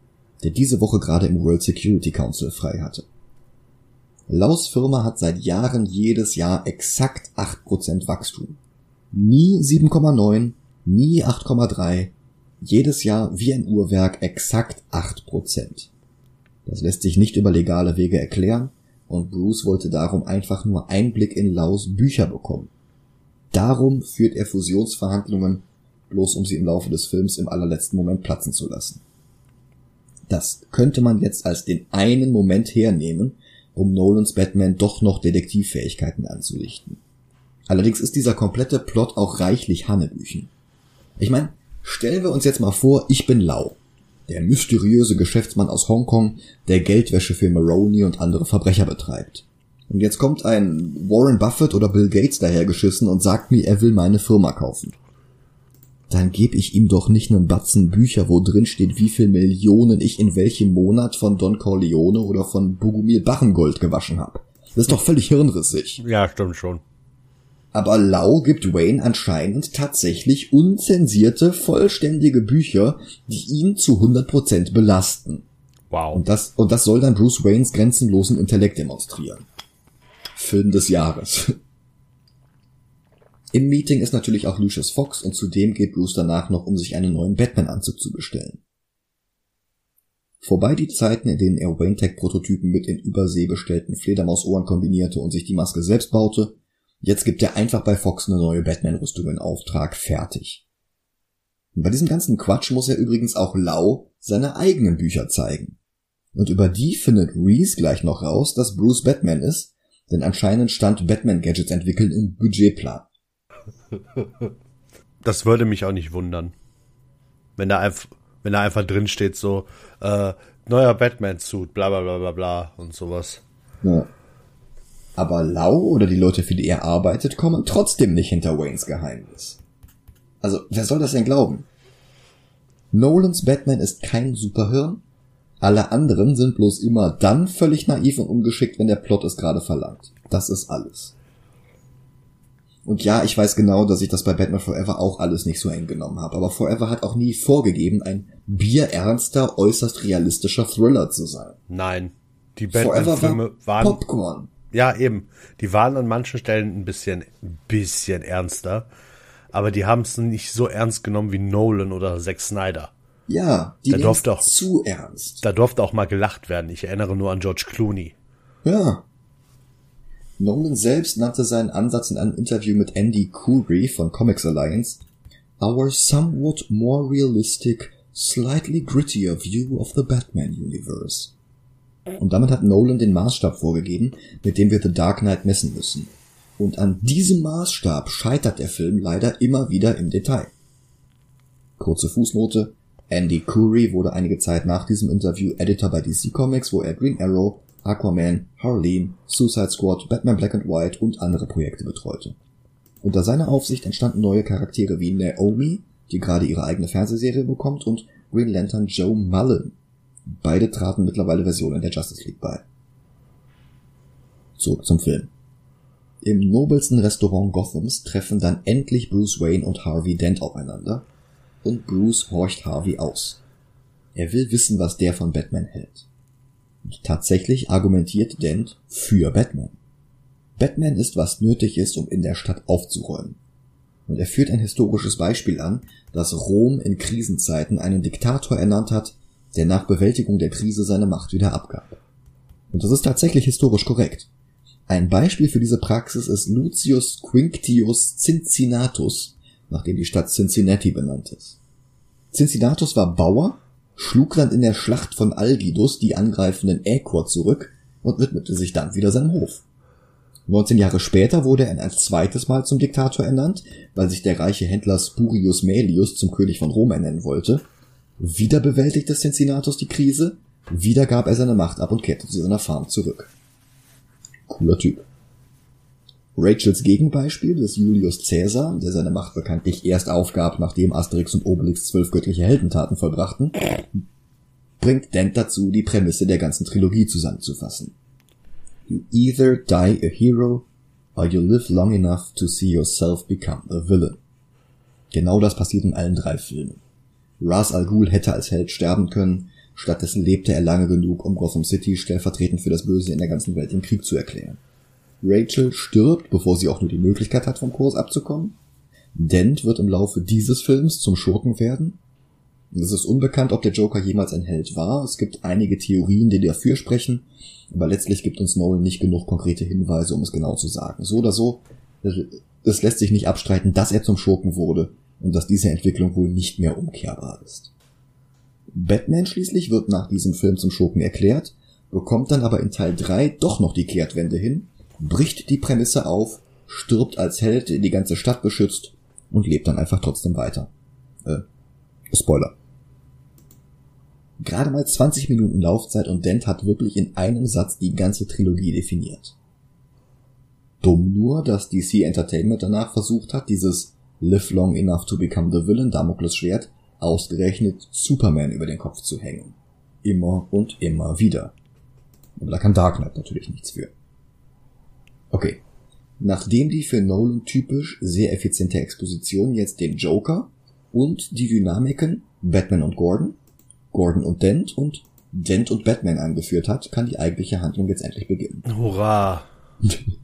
Speaker 1: der diese Woche gerade im World Security Council frei hatte. Laus Firma hat seit Jahren jedes Jahr exakt 8% Wachstum. Nie 7,9, nie 8,3, jedes Jahr wie ein Uhrwerk exakt 8%. Das lässt sich nicht über legale Wege erklären und Bruce wollte darum einfach nur Einblick in Laus Bücher bekommen. Darum führt er Fusionsverhandlungen, bloß um sie im Laufe des Films im allerletzten Moment platzen zu lassen. Das könnte man jetzt als den einen Moment hernehmen, um Nolans Batman doch noch Detektivfähigkeiten anzulichten. Allerdings ist dieser komplette Plot auch reichlich Hannebüchen. Ich meine, stellen wir uns jetzt mal vor, ich bin Lau, der mysteriöse Geschäftsmann aus Hongkong, der Geldwäsche für Maroney und andere Verbrecher betreibt. Und jetzt kommt ein Warren Buffett oder Bill Gates dahergeschissen und sagt mir, er will meine Firma kaufen. dann gebe ich ihm doch nicht einen Batzen Bücher, wo drin steht, wie viel Millionen ich in welchem Monat von Don Corleone oder von Bogumil Bachengold gewaschen habe. Das ist doch völlig hirnrissig.
Speaker 2: Ja, stimmt schon.
Speaker 1: Aber Lau gibt Wayne anscheinend tatsächlich unzensierte, vollständige Bücher, die ihn zu 100% belasten.
Speaker 2: Wow.
Speaker 1: Und das, und das soll dann Bruce Waynes grenzenlosen Intellekt demonstrieren. Film des Jahres. Im Meeting ist natürlich auch Lucius Fox und zudem geht Bruce danach noch, um sich einen neuen Batman-Anzug zu bestellen. Vorbei die Zeiten, in denen er Wayne Tech-Prototypen mit in Übersee bestellten Fledermausohren kombinierte und sich die Maske selbst baute, Jetzt gibt er einfach bei Fox eine neue Batman-Rüstung in Auftrag, fertig. Und bei diesem ganzen Quatsch muss er übrigens auch Lau seine eigenen Bücher zeigen. Und über die findet Reese gleich noch raus, dass Bruce Batman ist, denn anscheinend stand Batman-Gadgets entwickeln im Budgetplan.
Speaker 2: Das würde mich auch nicht wundern. Wenn da einfach, wenn da einfach drin steht so, äh, neuer Batman-Suit, bla bla bla bla bla und sowas.
Speaker 1: Ja. Aber Lau oder die Leute, für die er arbeitet, kommen trotzdem nicht hinter Waynes Geheimnis. Also, wer soll das denn glauben? Nolans Batman ist kein Superhirn. Alle anderen sind bloß immer dann völlig naiv und ungeschickt, wenn der Plot es gerade verlangt. Das ist alles. Und ja, ich weiß genau, dass ich das bei Batman Forever auch alles nicht so eng genommen habe, aber Forever hat auch nie vorgegeben, ein bierernster, äußerst realistischer Thriller zu sein.
Speaker 2: Nein, die Batman-Filme waren
Speaker 1: Popcorn.
Speaker 2: Ja, eben. Die waren an manchen Stellen ein bisschen, ein bisschen ernster. Aber die haben es nicht so ernst genommen wie Nolan oder Zack Snyder.
Speaker 1: Ja, die
Speaker 2: da durfte auch,
Speaker 1: zu ernst.
Speaker 2: Da durfte auch mal gelacht werden. Ich erinnere nur an George Clooney.
Speaker 1: Ja. Nolan selbst nannte seinen Ansatz in einem Interview mit Andy Coury von Comics Alliance Our somewhat more realistic, slightly grittier view of the Batman universe. Und damit hat Nolan den Maßstab vorgegeben, mit dem wir The Dark Knight messen müssen. Und an diesem Maßstab scheitert der Film leider immer wieder im Detail. Kurze Fußnote. Andy Curry wurde einige Zeit nach diesem Interview Editor bei DC Comics, wo er Green Arrow, Aquaman, Harleen, Suicide Squad, Batman Black and White und andere Projekte betreute. Unter seiner Aufsicht entstanden neue Charaktere wie Naomi, die gerade ihre eigene Fernsehserie bekommt, und Green Lantern Joe Mullen, Beide traten mittlerweile Versionen der Justice League bei. Zurück zum Film. Im nobelsten Restaurant Gothams treffen dann endlich Bruce Wayne und Harvey Dent aufeinander und Bruce horcht Harvey aus. Er will wissen, was der von Batman hält. Und tatsächlich argumentiert Dent für Batman. Batman ist, was nötig ist, um in der Stadt aufzuräumen. Und er führt ein historisches Beispiel an, dass Rom in Krisenzeiten einen Diktator ernannt hat, der nach Bewältigung der Krise seine Macht wieder abgab. Und das ist tatsächlich historisch korrekt. Ein Beispiel für diese Praxis ist Lucius Quinctius Cincinnatus, nachdem die Stadt Cincinnati benannt ist. Cincinnatus war Bauer, schlug dann in der Schlacht von Algidus die angreifenden Äquor zurück und widmete sich dann wieder seinem Hof. 19 Jahre später wurde er ein zweites Mal zum Diktator ernannt, weil sich der reiche Händler Spurius Maelius zum König von Rom ernennen wollte wieder bewältigte Cincinnatus die Krise, wieder gab er seine Macht ab und kehrte zu seiner Farm zurück. Cooler Typ. Rachels Gegenbeispiel ist Julius Caesar, der seine Macht bekanntlich erst aufgab, nachdem Asterix und Obelix zwölf göttliche Heldentaten vollbrachten, bringt Dent dazu, die Prämisse der ganzen Trilogie zusammenzufassen. You either die a hero, or you live long enough to see yourself become a villain. Genau das passiert in allen drei Filmen. Ras Al Ghul hätte als Held sterben können, stattdessen lebte er lange genug, um Gotham City stellvertretend für das Böse in der ganzen Welt im Krieg zu erklären. Rachel stirbt, bevor sie auch nur die Möglichkeit hat, vom Kurs abzukommen. Dent wird im Laufe dieses Films zum Schurken werden. Es ist unbekannt, ob der Joker jemals ein Held war. Es gibt einige Theorien, die dafür sprechen, aber letztlich gibt uns Nolan nicht genug konkrete Hinweise, um es genau zu sagen. So oder so, es lässt sich nicht abstreiten, dass er zum Schurken wurde und dass diese Entwicklung wohl nicht mehr umkehrbar ist. Batman schließlich wird nach diesem Film zum Schurken erklärt, bekommt dann aber in Teil 3 doch noch die Kehrtwende hin, bricht die Prämisse auf, stirbt als Held, die ganze Stadt beschützt und lebt dann einfach trotzdem weiter. Äh, Spoiler. Gerade mal 20 Minuten Laufzeit und Dent hat wirklich in einem Satz die ganze Trilogie definiert. Dumm nur, dass DC Entertainment danach versucht hat, dieses Live Long Enough to Become the Villain, Damokles Schwert, ausgerechnet Superman über den Kopf zu hängen. Immer und immer wieder. Aber da kann Dark Knight natürlich nichts für. Okay. Nachdem die für Nolan typisch sehr effiziente Exposition jetzt den Joker und die Dynamiken Batman und Gordon, Gordon und Dent und Dent und Batman angeführt hat, kann die eigentliche Handlung jetzt endlich beginnen.
Speaker 2: Hurra!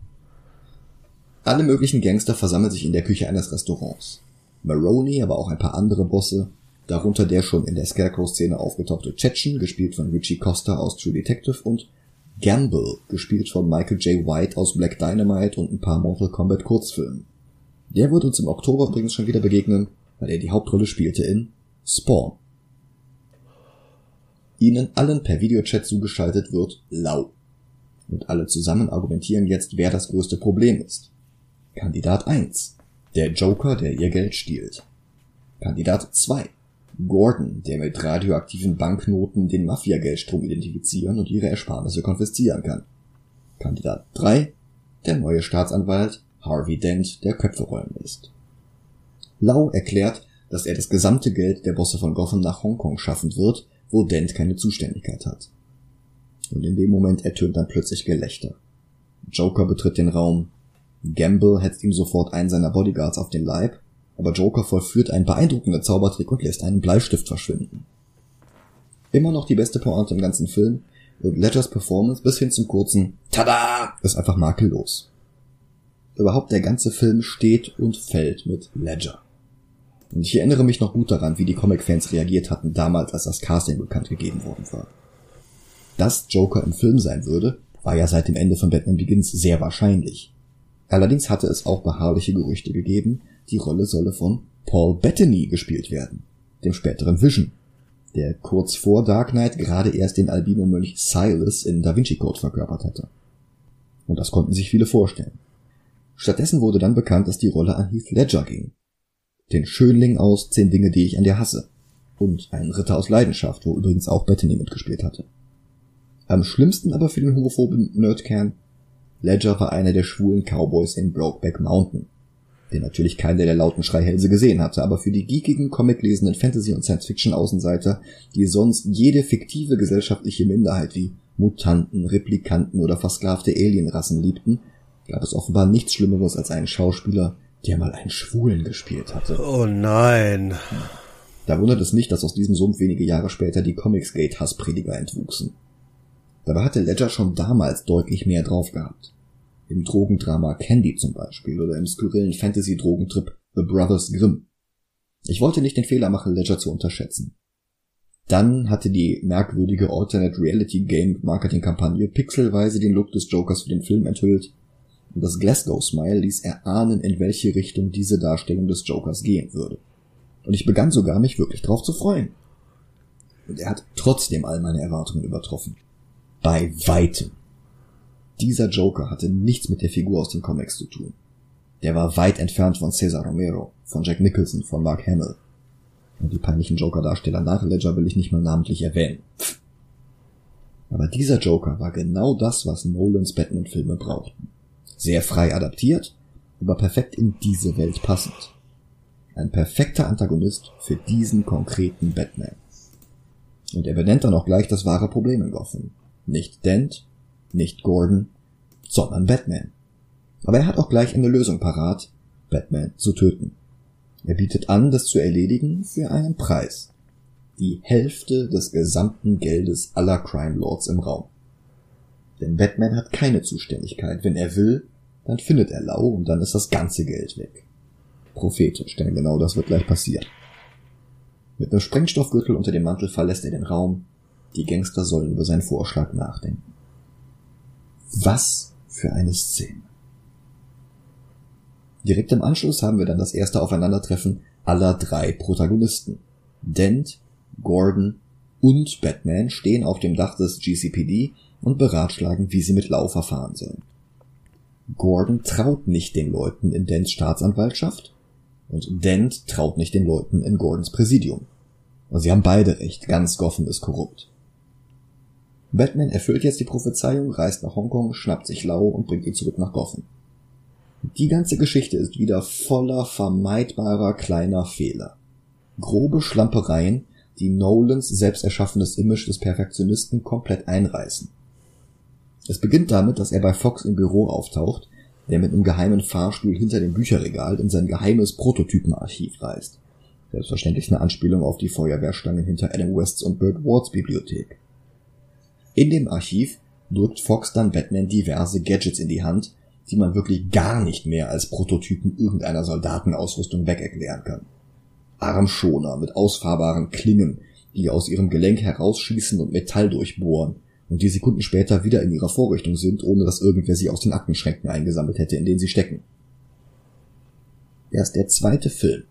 Speaker 1: Alle möglichen Gangster versammeln sich in der Küche eines Restaurants. Maroney, aber auch ein paar andere Bosse, darunter der schon in der Scarecrow-Szene aufgetauchte Chechen, gespielt von Richie Costa aus True Detective und Gamble, gespielt von Michael J. White aus Black Dynamite und ein paar Mortal Kombat Kurzfilmen. Der wird uns im Oktober übrigens schon wieder begegnen, weil er die Hauptrolle spielte in Spawn. Ihnen allen per Videochat zugeschaltet wird Lau. Und alle zusammen argumentieren jetzt, wer das größte Problem ist. Kandidat 1. Der Joker, der ihr Geld stiehlt. Kandidat 2. Gordon, der mit radioaktiven Banknoten den Mafia-Geldstrom identifizieren und ihre Ersparnisse konfiszieren kann. Kandidat 3. Der neue Staatsanwalt Harvey Dent, der Köpfe rollen lässt. Lau erklärt, dass er das gesamte Geld der Bosse von Gotham nach Hongkong schaffen wird, wo Dent keine Zuständigkeit hat. Und in dem Moment ertönt dann plötzlich Gelächter. Joker betritt den Raum, Gamble hetzt ihm sofort einen seiner Bodyguards auf den Leib, aber Joker vollführt einen beeindruckenden Zaubertrick und lässt einen Bleistift verschwinden. Immer noch die beste Pointe im ganzen Film und Ledgers Performance bis hin zum kurzen Tada ist einfach makellos. Überhaupt der ganze Film steht und fällt mit Ledger. Und ich erinnere mich noch gut daran, wie die Comic-Fans reagiert hatten damals, als das Casting bekannt gegeben worden war. Dass Joker im Film sein würde, war ja seit dem Ende von Batman Begins sehr wahrscheinlich. Allerdings hatte es auch beharrliche Gerüchte gegeben, die Rolle solle von Paul Bettany gespielt werden, dem späteren Vision, der kurz vor Dark Knight gerade erst den Albino-Mönch Silas in Da Vinci Code verkörpert hatte. Und das konnten sich viele vorstellen. Stattdessen wurde dann bekannt, dass die Rolle an Heath Ledger ging. Den Schönling aus Zehn Dinge, die ich an dir hasse. Und einen Ritter aus Leidenschaft, wo übrigens auch Bettany mitgespielt hatte. Am schlimmsten aber für den homophoben Nerdkern Ledger war einer der schwulen Cowboys in Brokeback Mountain, der natürlich keiner der lauten Schreihälse gesehen hatte, aber für die geekigen, comiclesenden Fantasy- und Science-Fiction-Außenseiter, die sonst jede fiktive gesellschaftliche Minderheit wie Mutanten, Replikanten oder versklavte Alienrassen liebten, gab es offenbar nichts Schlimmeres als einen Schauspieler, der mal einen Schwulen gespielt hatte.
Speaker 2: Oh nein.
Speaker 1: Da wundert es nicht, dass aus diesem Sumpf wenige Jahre später die Comicsgate-Hassprediger entwuchsen. Dabei hatte Ledger schon damals deutlich mehr drauf gehabt. Im Drogendrama Candy zum Beispiel oder im skurrilen Fantasy-Drogentrip The Brothers Grimm. Ich wollte nicht den Fehler machen, Ledger zu unterschätzen. Dann hatte die merkwürdige Alternate Reality Game Marketing Kampagne pixelweise den Look des Jokers für den Film enthüllt und das Glasgow Smile ließ erahnen, in welche Richtung diese Darstellung des Jokers gehen würde. Und ich begann sogar mich wirklich drauf zu freuen. Und er hat trotzdem all meine Erwartungen übertroffen. Bei weitem. Dieser Joker hatte nichts mit der Figur aus den Comics zu tun. Der war weit entfernt von Cesar Romero, von Jack Nicholson, von Mark Hamill. Und die peinlichen Joker-Darsteller nach Ledger will ich nicht mal namentlich erwähnen. Pff. Aber dieser Joker war genau das, was Nolans Batman-Filme brauchten. Sehr frei adaptiert, aber perfekt in diese Welt passend. Ein perfekter Antagonist für diesen konkreten Batman. Und er benennt dann auch gleich das wahre Problem in Gotham. Nicht Dent, nicht Gordon, sondern Batman. Aber er hat auch gleich eine Lösung parat, Batman zu töten. Er bietet an, das zu erledigen für einen Preis. Die Hälfte des gesamten Geldes aller Crime Lords im Raum. Denn Batman hat keine Zuständigkeit. Wenn er will, dann findet er Lau und dann ist das ganze Geld weg. Prophetisch, denn genau das wird gleich passieren. Mit einem Sprengstoffgürtel unter dem Mantel verlässt er den Raum, die Gangster sollen über seinen Vorschlag nachdenken. Was für eine Szene. Direkt im Anschluss haben wir dann das erste Aufeinandertreffen aller drei Protagonisten. Dent, Gordon und Batman stehen auf dem Dach des GCPD und beratschlagen, wie sie mit Lau verfahren sollen. Gordon traut nicht den Leuten in Dents Staatsanwaltschaft und Dent traut nicht den Leuten in Gordons Präsidium. Und sie haben beide recht, ganz Gotham ist korrupt. Batman erfüllt jetzt die Prophezeiung, reist nach Hongkong, schnappt sich Lau und bringt ihn zurück nach Gotham. Die ganze Geschichte ist wieder voller vermeidbarer kleiner Fehler. Grobe Schlampereien, die Nolans selbst erschaffenes Image des Perfektionisten komplett einreißen. Es beginnt damit, dass er bei Fox im Büro auftaucht, der mit einem geheimen Fahrstuhl hinter dem Bücherregal in sein geheimes Prototypenarchiv reist. Selbstverständlich eine Anspielung auf die Feuerwehrstangen hinter Adam Wests und Burt Wards Bibliothek. In dem Archiv drückt Fox dann Batman diverse Gadgets in die Hand, die man wirklich gar nicht mehr als Prototypen irgendeiner Soldatenausrüstung wegerklären kann. Armschoner mit ausfahrbaren Klingen, die aus ihrem Gelenk herausschießen und Metall durchbohren und die Sekunden später wieder in ihrer Vorrichtung sind, ohne dass irgendwer sie aus den Aktenschränken eingesammelt hätte, in denen sie stecken. Erst der zweite Film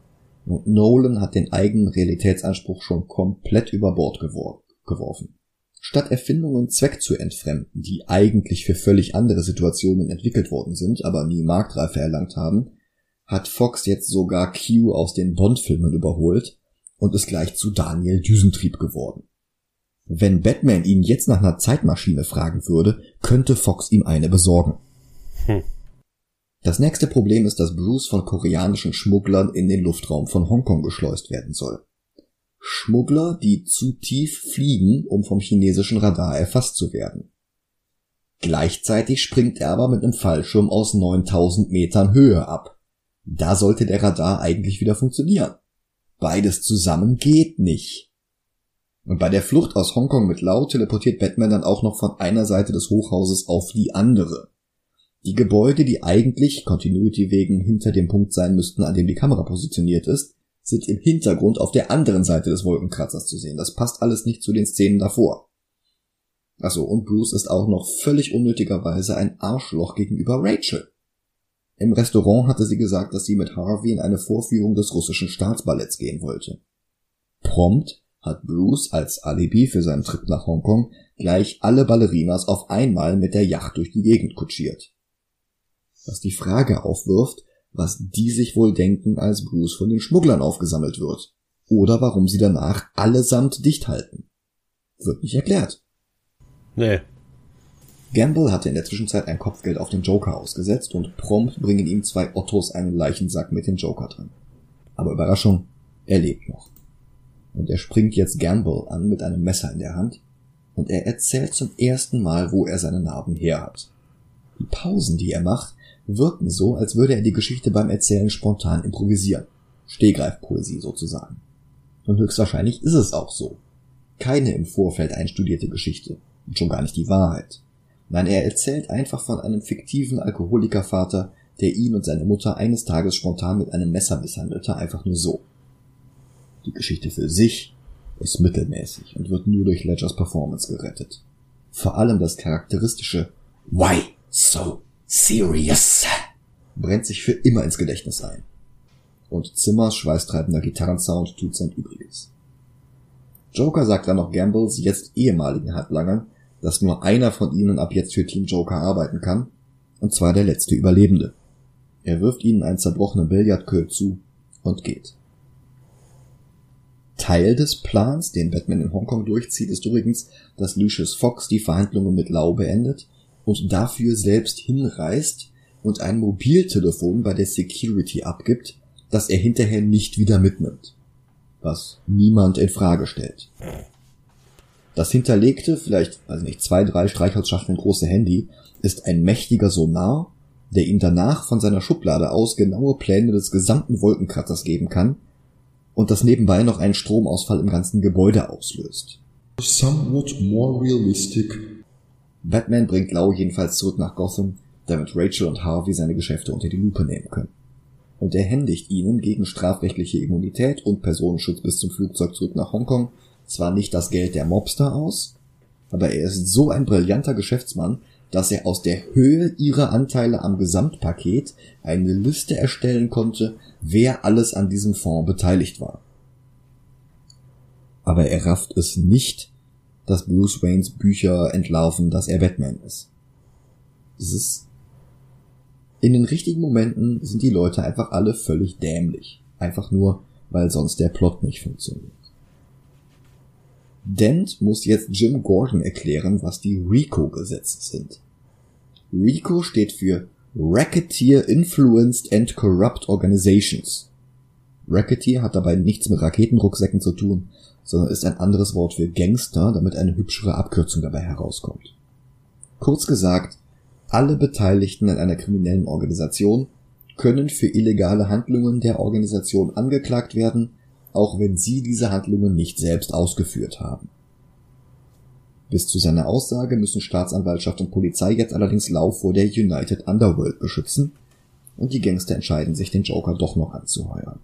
Speaker 1: und Nolan hat den eigenen Realitätsanspruch schon komplett über Bord geworfen. Statt Erfindungen Zweck zu entfremden, die eigentlich für völlig andere Situationen entwickelt worden sind, aber nie Marktreife erlangt haben, hat Fox jetzt sogar Q aus den Bond-Filmen überholt und ist gleich zu Daniel Düsentrieb geworden. Wenn Batman ihn jetzt nach einer Zeitmaschine fragen würde, könnte Fox ihm eine besorgen. Hm. Das nächste Problem ist, dass Bruce von koreanischen Schmugglern in den Luftraum von Hongkong geschleust werden soll. Schmuggler, die zu tief fliegen, um vom chinesischen Radar erfasst zu werden. Gleichzeitig springt er aber mit einem Fallschirm aus 9000 Metern Höhe ab. Da sollte der Radar eigentlich wieder funktionieren. Beides zusammen geht nicht. Und bei der Flucht aus Hongkong mit Lau teleportiert Batman dann auch noch von einer Seite des Hochhauses auf die andere. Die Gebäude, die eigentlich Continuity wegen hinter dem Punkt sein müssten, an dem die Kamera positioniert ist, sind im Hintergrund auf der anderen Seite des Wolkenkratzers zu sehen. Das passt alles nicht zu den Szenen davor. Achso, und Bruce ist auch noch völlig unnötigerweise ein Arschloch gegenüber Rachel. Im Restaurant hatte sie gesagt, dass sie mit Harvey in eine Vorführung des russischen Staatsballetts gehen wollte. Prompt hat Bruce als Alibi für seinen Trip nach Hongkong gleich alle Ballerinas auf einmal mit der Yacht durch die Gegend kutschiert. Was die Frage aufwirft, was die sich wohl denken, als Bruce von den Schmugglern aufgesammelt wird. Oder warum sie danach allesamt dicht halten. Wird nicht erklärt.
Speaker 2: Nee.
Speaker 1: Gamble hatte in der Zwischenzeit ein Kopfgeld auf den Joker ausgesetzt und prompt bringen ihm zwei Ottos einen Leichensack mit dem Joker drin. Aber Überraschung, er lebt noch. Und er springt jetzt Gamble an mit einem Messer in der Hand und er erzählt zum ersten Mal, wo er seine Narben her hat. Die Pausen, die er macht, wirken so, als würde er die Geschichte beim Erzählen spontan improvisieren. Stehgreifpoesie sozusagen. Und höchstwahrscheinlich ist es auch so. Keine im Vorfeld einstudierte Geschichte. Und schon gar nicht die Wahrheit. Nein, er erzählt einfach von einem fiktiven Alkoholikervater, der ihn und seine Mutter eines Tages spontan mit einem Messer misshandelte, einfach nur so. Die Geschichte für sich ist mittelmäßig und wird nur durch Ledgers Performance gerettet. Vor allem das charakteristische Why so Serious brennt sich für immer ins Gedächtnis ein. Und Zimmers schweißtreibender Gitarrensound tut sein Übriges. Joker sagt dann noch Gambles jetzt ehemaligen Handlangern, dass nur einer von ihnen ab jetzt für Team Joker arbeiten kann, und zwar der letzte Überlebende. Er wirft ihnen einen zerbrochenen Billardköhl zu und geht. Teil des Plans, den Batman in Hongkong durchzieht, ist übrigens, dass Lucius Fox die Verhandlungen mit Lau beendet und dafür selbst hinreist und ein Mobiltelefon bei der Security abgibt, das er hinterher nicht wieder mitnimmt. Was niemand in Frage stellt. Das hinterlegte, vielleicht, also nicht zwei, drei Streichholzschachteln große Handy, ist ein mächtiger Sonar, der ihm danach von seiner Schublade aus genaue Pläne des gesamten Wolkenkratzers geben kann und das nebenbei noch einen Stromausfall im ganzen Gebäude auslöst. Somewhat more realistic Batman bringt Lau jedenfalls zurück nach Gotham, damit Rachel und Harvey seine Geschäfte unter die Lupe nehmen können. Und er händigt ihnen gegen strafrechtliche Immunität und Personenschutz bis zum Flugzeug zurück nach Hongkong zwar nicht das Geld der Mobster aus, aber er ist so ein brillanter Geschäftsmann, dass er aus der Höhe ihrer Anteile am Gesamtpaket eine Liste erstellen konnte, wer alles an diesem Fonds beteiligt war. Aber er rafft es nicht, dass Bruce Waynes Bücher entlarven, dass er Batman ist. Es ist in den richtigen Momenten sind die Leute einfach alle völlig dämlich. Einfach nur, weil sonst der Plot nicht funktioniert. Dent muss jetzt Jim Gordon erklären, was die RICO-Gesetze sind. RICO steht für Racketeer Influenced and Corrupt Organizations. Racketeer hat dabei nichts mit Raketenrucksäcken zu tun, sondern ist ein anderes Wort für Gangster, damit eine hübschere Abkürzung dabei herauskommt. Kurz gesagt, alle Beteiligten an einer kriminellen Organisation können für illegale Handlungen der Organisation angeklagt werden, auch wenn sie diese Handlungen nicht selbst ausgeführt haben. Bis zu seiner Aussage müssen Staatsanwaltschaft und Polizei jetzt allerdings Lauf vor der United Underworld beschützen, und die Gangster entscheiden sich, den Joker doch noch anzuheuern.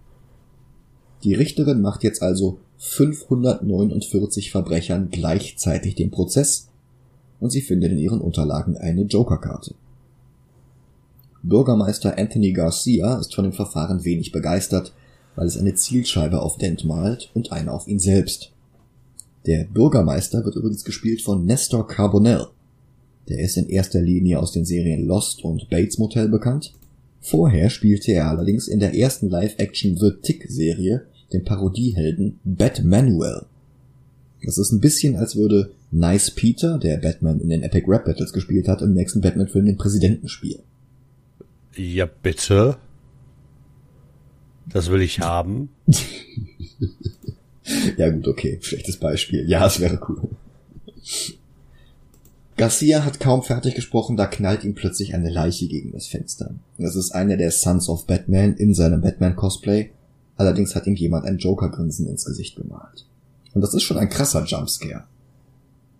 Speaker 1: Die Richterin macht jetzt also 549 Verbrechern gleichzeitig den Prozess und sie findet in ihren Unterlagen eine Jokerkarte. Bürgermeister Anthony Garcia ist von dem Verfahren wenig begeistert, weil es eine Zielscheibe auf Dent malt und eine auf ihn selbst. Der Bürgermeister wird übrigens gespielt von Nestor Carbonell. Der ist in erster Linie aus den Serien Lost und Bates Motel bekannt. Vorher spielte er allerdings in der ersten Live-Action The Tick-Serie den Parodiehelden Batmanuel. Das ist ein bisschen, als würde Nice Peter, der Batman in den Epic Rap Battles gespielt hat, im nächsten Batman-Film den Präsidenten spielen.
Speaker 2: Ja, bitte. Das will ich haben.
Speaker 1: ja gut, okay, schlechtes Beispiel. Ja, es wäre cool. Garcia hat kaum fertig gesprochen, da knallt ihm plötzlich eine Leiche gegen das Fenster. Das ist einer der Sons of Batman in seinem Batman-Cosplay. Allerdings hat ihm jemand ein Joker-Grinsen ins Gesicht gemalt. Und das ist schon ein krasser Jumpscare.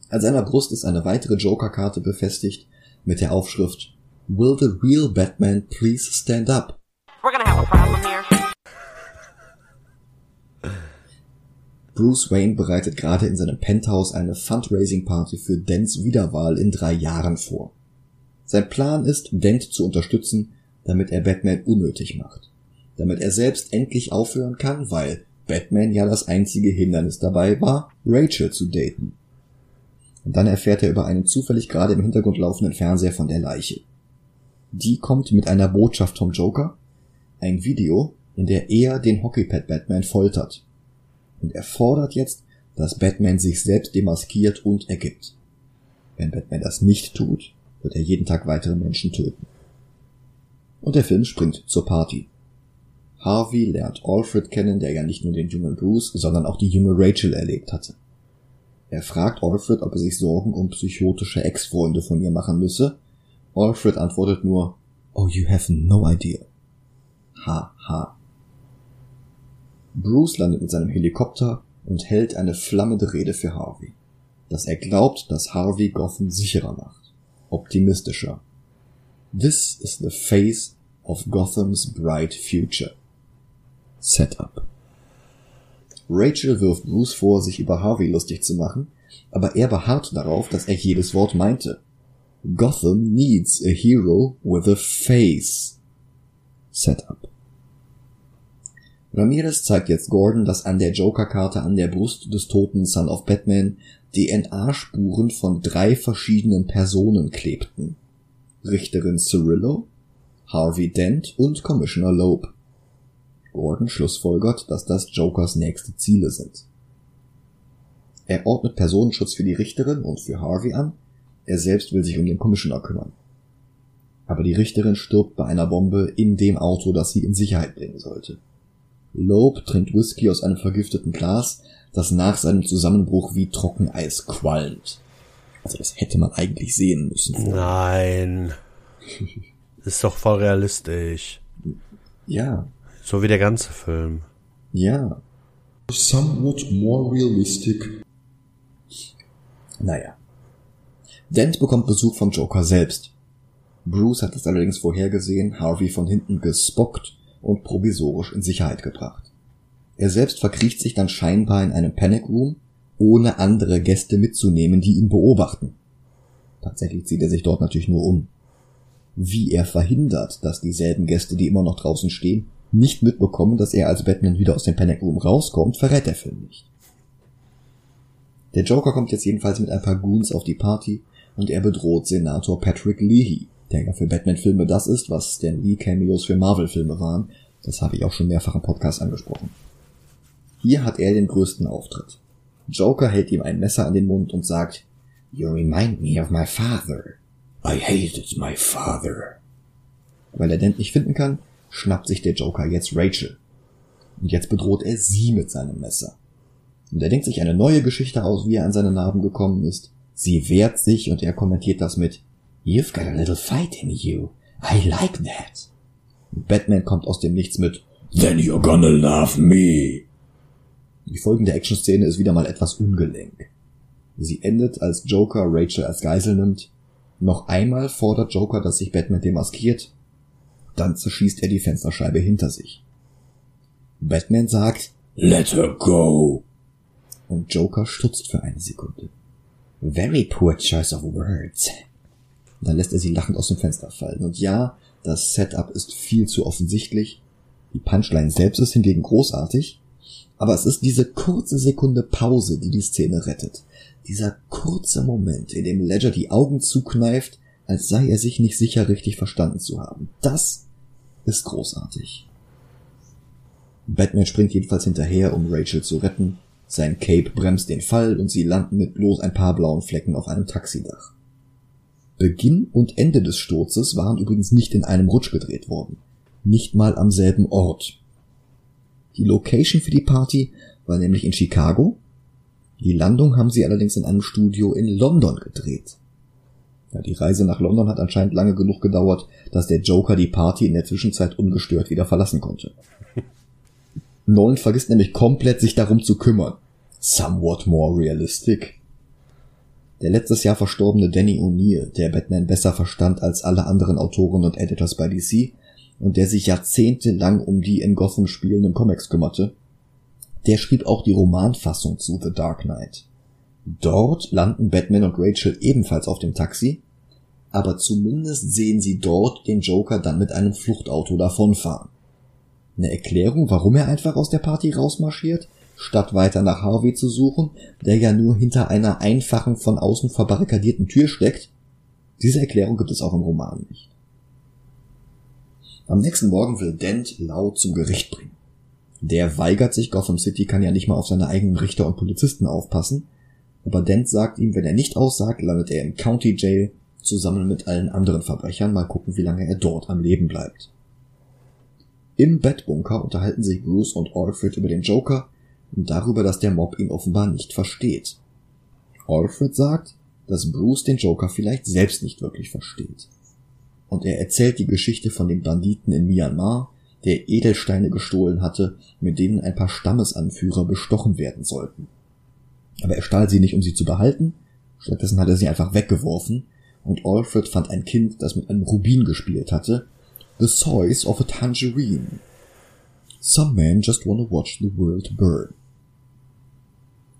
Speaker 1: An seiner Brust ist eine weitere Joker-Karte befestigt mit der Aufschrift Will the real Batman please stand up? We're gonna have a problem here. Bruce Wayne bereitet gerade in seinem Penthouse eine Fundraising-Party für Dents Wiederwahl in drei Jahren vor. Sein Plan ist, Dent zu unterstützen, damit er Batman unnötig macht. Damit er selbst endlich aufhören kann, weil Batman ja das einzige Hindernis dabei war, Rachel zu daten. Und dann erfährt er über einen zufällig gerade im Hintergrund laufenden Fernseher von der Leiche. Die kommt mit einer Botschaft vom Joker, ein Video, in der er den Hockeypad Batman foltert und er fordert jetzt, dass Batman sich selbst demaskiert und ergibt. Wenn Batman das nicht tut, wird er jeden Tag weitere Menschen töten. Und der Film springt zur Party. Harvey lernt Alfred kennen, der ja nicht nur den jungen Bruce, sondern auch die junge Rachel erlebt hatte. Er fragt Alfred, ob er sich Sorgen um psychotische Ex-Freunde von ihr machen müsse. Alfred antwortet nur, Oh, you have no idea. Ha, ha. Bruce landet mit seinem Helikopter und hält eine flammende Rede für Harvey. Dass er glaubt, dass Harvey Gotham sicherer macht. Optimistischer. This is the face of Gotham's bright future. Setup. Rachel wirft Bruce vor, sich über Harvey lustig zu machen, aber er beharrt darauf, dass er jedes Wort meinte. Gotham needs a hero with a face. Setup. Ramirez zeigt jetzt Gordon, dass an der Joker-Karte an der Brust des toten Son of Batman DNA-Spuren von drei verschiedenen Personen klebten. Richterin Cirillo, Harvey Dent und Commissioner Loeb. Gordon schlussfolgert, dass das Jokers nächste Ziele sind. Er ordnet Personenschutz für die Richterin und für Harvey an, er selbst will sich um den Commissioner kümmern. Aber die Richterin stirbt bei einer Bombe in dem Auto, das sie in Sicherheit bringen sollte. Loeb trinkt Whisky aus einem vergifteten Glas, das nach seinem Zusammenbruch wie Trockeneis qualmt. Also das hätte man eigentlich sehen müssen.
Speaker 2: Nein. Ist doch voll realistisch.
Speaker 1: Ja.
Speaker 2: So wie der ganze Film.
Speaker 1: Ja. Somewhat more realistic. Naja. Dent bekommt Besuch vom Joker selbst. Bruce hat es allerdings vorhergesehen, Harvey von hinten gespockt und provisorisch in Sicherheit gebracht. Er selbst verkriecht sich dann scheinbar in einem Panic Room, ohne andere Gäste mitzunehmen, die ihn beobachten. Tatsächlich zieht er sich dort natürlich nur um. Wie er verhindert, dass dieselben Gäste, die immer noch draußen stehen, nicht mitbekommen, dass er als Batman wieder aus dem Panic Room rauskommt, verrät der Film nicht. Der Joker kommt jetzt jedenfalls mit ein paar Goons auf die Party und er bedroht Senator Patrick Leahy, der ja für Batman-Filme das ist, was Stan Lee-Cameos für Marvel-Filme waren. Das habe ich auch schon mehrfach im Podcast angesprochen. Hier hat er den größten Auftritt. Joker hält ihm ein Messer an den Mund und sagt, You remind me of my father. I hated my father. Weil er Dent nicht finden kann, schnappt sich der Joker jetzt Rachel. Und jetzt bedroht er sie mit seinem Messer. Und er denkt sich eine neue Geschichte aus, wie er an seine Narben gekommen ist. Sie wehrt sich und er kommentiert das mit You've got a little fight in you. I like that. Und Batman kommt aus dem Nichts mit Then you're gonna love me. Die folgende Action-Szene ist wieder mal etwas ungelenk. Sie endet, als Joker Rachel als Geisel nimmt. Noch einmal fordert Joker, dass sich Batman demaskiert. Dann zerschießt er die Fensterscheibe hinter sich. Batman sagt, Let her go. Und Joker stutzt für eine Sekunde. Very poor choice of words. Dann lässt er sie lachend aus dem Fenster fallen. Und ja, das Setup ist viel zu offensichtlich. Die Punchline selbst ist hingegen großartig. Aber es ist diese kurze Sekunde Pause, die die Szene rettet. Dieser kurze Moment, in dem Ledger die Augen zukneift, als sei er sich nicht sicher, richtig verstanden zu haben. Das ist großartig. Batman springt jedenfalls hinterher, um Rachel zu retten. Sein Cape bremst den Fall und sie landen mit bloß ein paar blauen Flecken auf einem Taxidach. Beginn und Ende des Sturzes waren übrigens nicht in einem Rutsch gedreht worden. Nicht mal am selben Ort. Die Location für die Party war nämlich in Chicago. Die Landung haben sie allerdings in einem Studio in London gedreht. Ja, die Reise nach London hat anscheinend lange genug gedauert, dass der Joker die Party in der Zwischenzeit ungestört wieder verlassen konnte. Nolan vergisst nämlich komplett, sich darum zu kümmern. Somewhat more realistic. Der letztes Jahr verstorbene Danny O'Neill, der Batman besser verstand als alle anderen Autoren und Editors bei DC und der sich jahrzehntelang um die in Gotham spielenden Comics kümmerte, der schrieb auch die Romanfassung zu The Dark Knight. Dort landen Batman und Rachel ebenfalls auf dem Taxi, aber zumindest sehen sie dort den Joker dann mit einem Fluchtauto davonfahren. Eine Erklärung, warum er einfach aus der Party rausmarschiert, statt weiter nach Harvey zu suchen, der ja nur hinter einer einfachen von außen verbarrikadierten Tür steckt? Diese Erklärung gibt es auch im Roman nicht. Am nächsten Morgen will Dent laut zum Gericht bringen. Der weigert sich, Gotham City kann ja nicht mal auf seine eigenen Richter und Polizisten aufpassen, aber Dent sagt ihm, wenn er nicht aussagt, landet er im County Jail zusammen mit allen anderen Verbrechern. Mal gucken, wie lange er dort am Leben bleibt. Im Bettbunker unterhalten sich Bruce und Alfred über den Joker und darüber, dass der Mob ihn offenbar nicht versteht. Alfred sagt, dass Bruce den Joker vielleicht selbst nicht wirklich versteht. Und er erzählt die Geschichte von dem Banditen in Myanmar, der Edelsteine gestohlen hatte, mit denen ein paar Stammesanführer bestochen werden sollten. Aber er stahl sie nicht, um sie zu behalten, stattdessen hat er sie einfach weggeworfen, und Alfred fand ein Kind, das mit einem Rubin gespielt hatte, the size of a tangerine. Some men just wanna watch the world burn.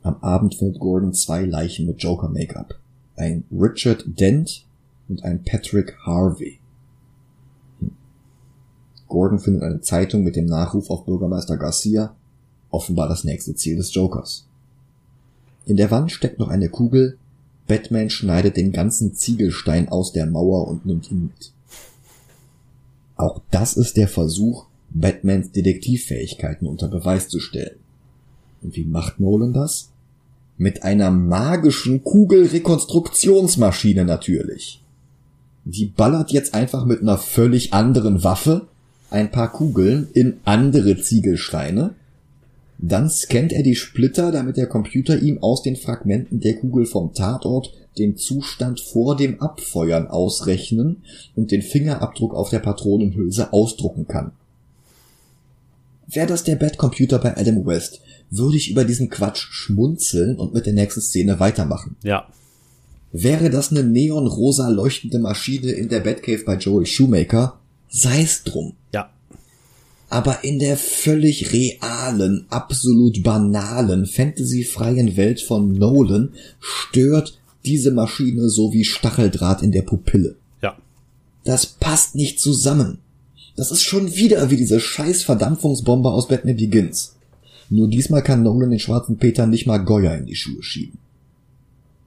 Speaker 1: Am Abend findet Gordon zwei Leichen mit Joker-Make-up. Ein Richard Dent und ein Patrick Harvey. Hm. Gordon findet eine Zeitung mit dem Nachruf auf Bürgermeister Garcia, offenbar das nächste Ziel des Jokers. In der Wand steckt noch eine Kugel, Batman schneidet den ganzen Ziegelstein aus der Mauer und nimmt ihn mit. Auch das ist der Versuch, Batmans Detektivfähigkeiten unter Beweis zu stellen. Und wie macht Nolan das? Mit einer magischen Kugelrekonstruktionsmaschine natürlich. Die ballert jetzt einfach mit einer völlig anderen Waffe ein paar Kugeln in andere Ziegelsteine. Dann scannt er die Splitter, damit der Computer ihm aus den Fragmenten der Kugel vom Tatort den Zustand vor dem Abfeuern ausrechnen und den Fingerabdruck auf der Patronenhülse ausdrucken kann. Wäre das der Batcomputer bei Adam West, würde ich über diesen Quatsch schmunzeln und mit der nächsten Szene weitermachen.
Speaker 2: Ja.
Speaker 1: Wäre das eine neonrosa leuchtende Maschine in der Batcave bei Joel Shoemaker, sei's drum.
Speaker 2: Ja.
Speaker 1: Aber in der völlig realen, absolut banalen, fantasyfreien Welt von Nolan stört diese Maschine so wie Stacheldraht in der Pupille.
Speaker 2: Ja.
Speaker 1: Das passt nicht zusammen. Das ist schon wieder wie diese scheiß Verdampfungsbombe aus Batman Begins. Nur diesmal kann Nolan den schwarzen Peter nicht mal Goya in die Schuhe schieben.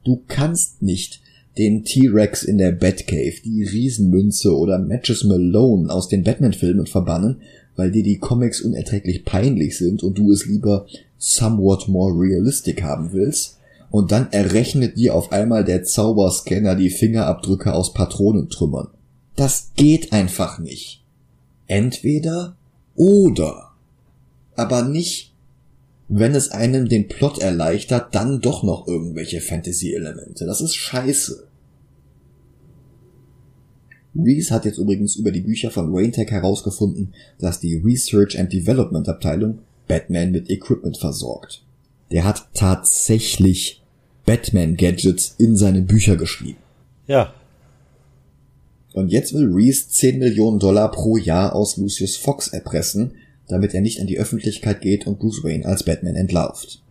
Speaker 1: Du kannst nicht den T-Rex in der Batcave, die Riesenmünze oder Matches Malone aus den Batman-Filmen verbannen, weil dir die Comics unerträglich peinlich sind und du es lieber somewhat more realistic haben willst, und dann errechnet dir auf einmal der Zauberscanner die Fingerabdrücke aus Patronentrümmern. Das geht einfach nicht. Entweder oder. Aber nicht, wenn es einem den Plot erleichtert, dann doch noch irgendwelche Fantasy-Elemente. Das ist scheiße. Reese hat jetzt übrigens über die Bücher von Raintech herausgefunden, dass die Research and Development Abteilung Batman mit Equipment versorgt. Der hat tatsächlich Batman-Gadgets in seine Bücher geschrieben.
Speaker 2: Ja.
Speaker 1: Und jetzt will Reese 10 Millionen Dollar pro Jahr aus Lucius Fox erpressen, damit er nicht an die Öffentlichkeit geht und Bruce Wayne als Batman entlarvt.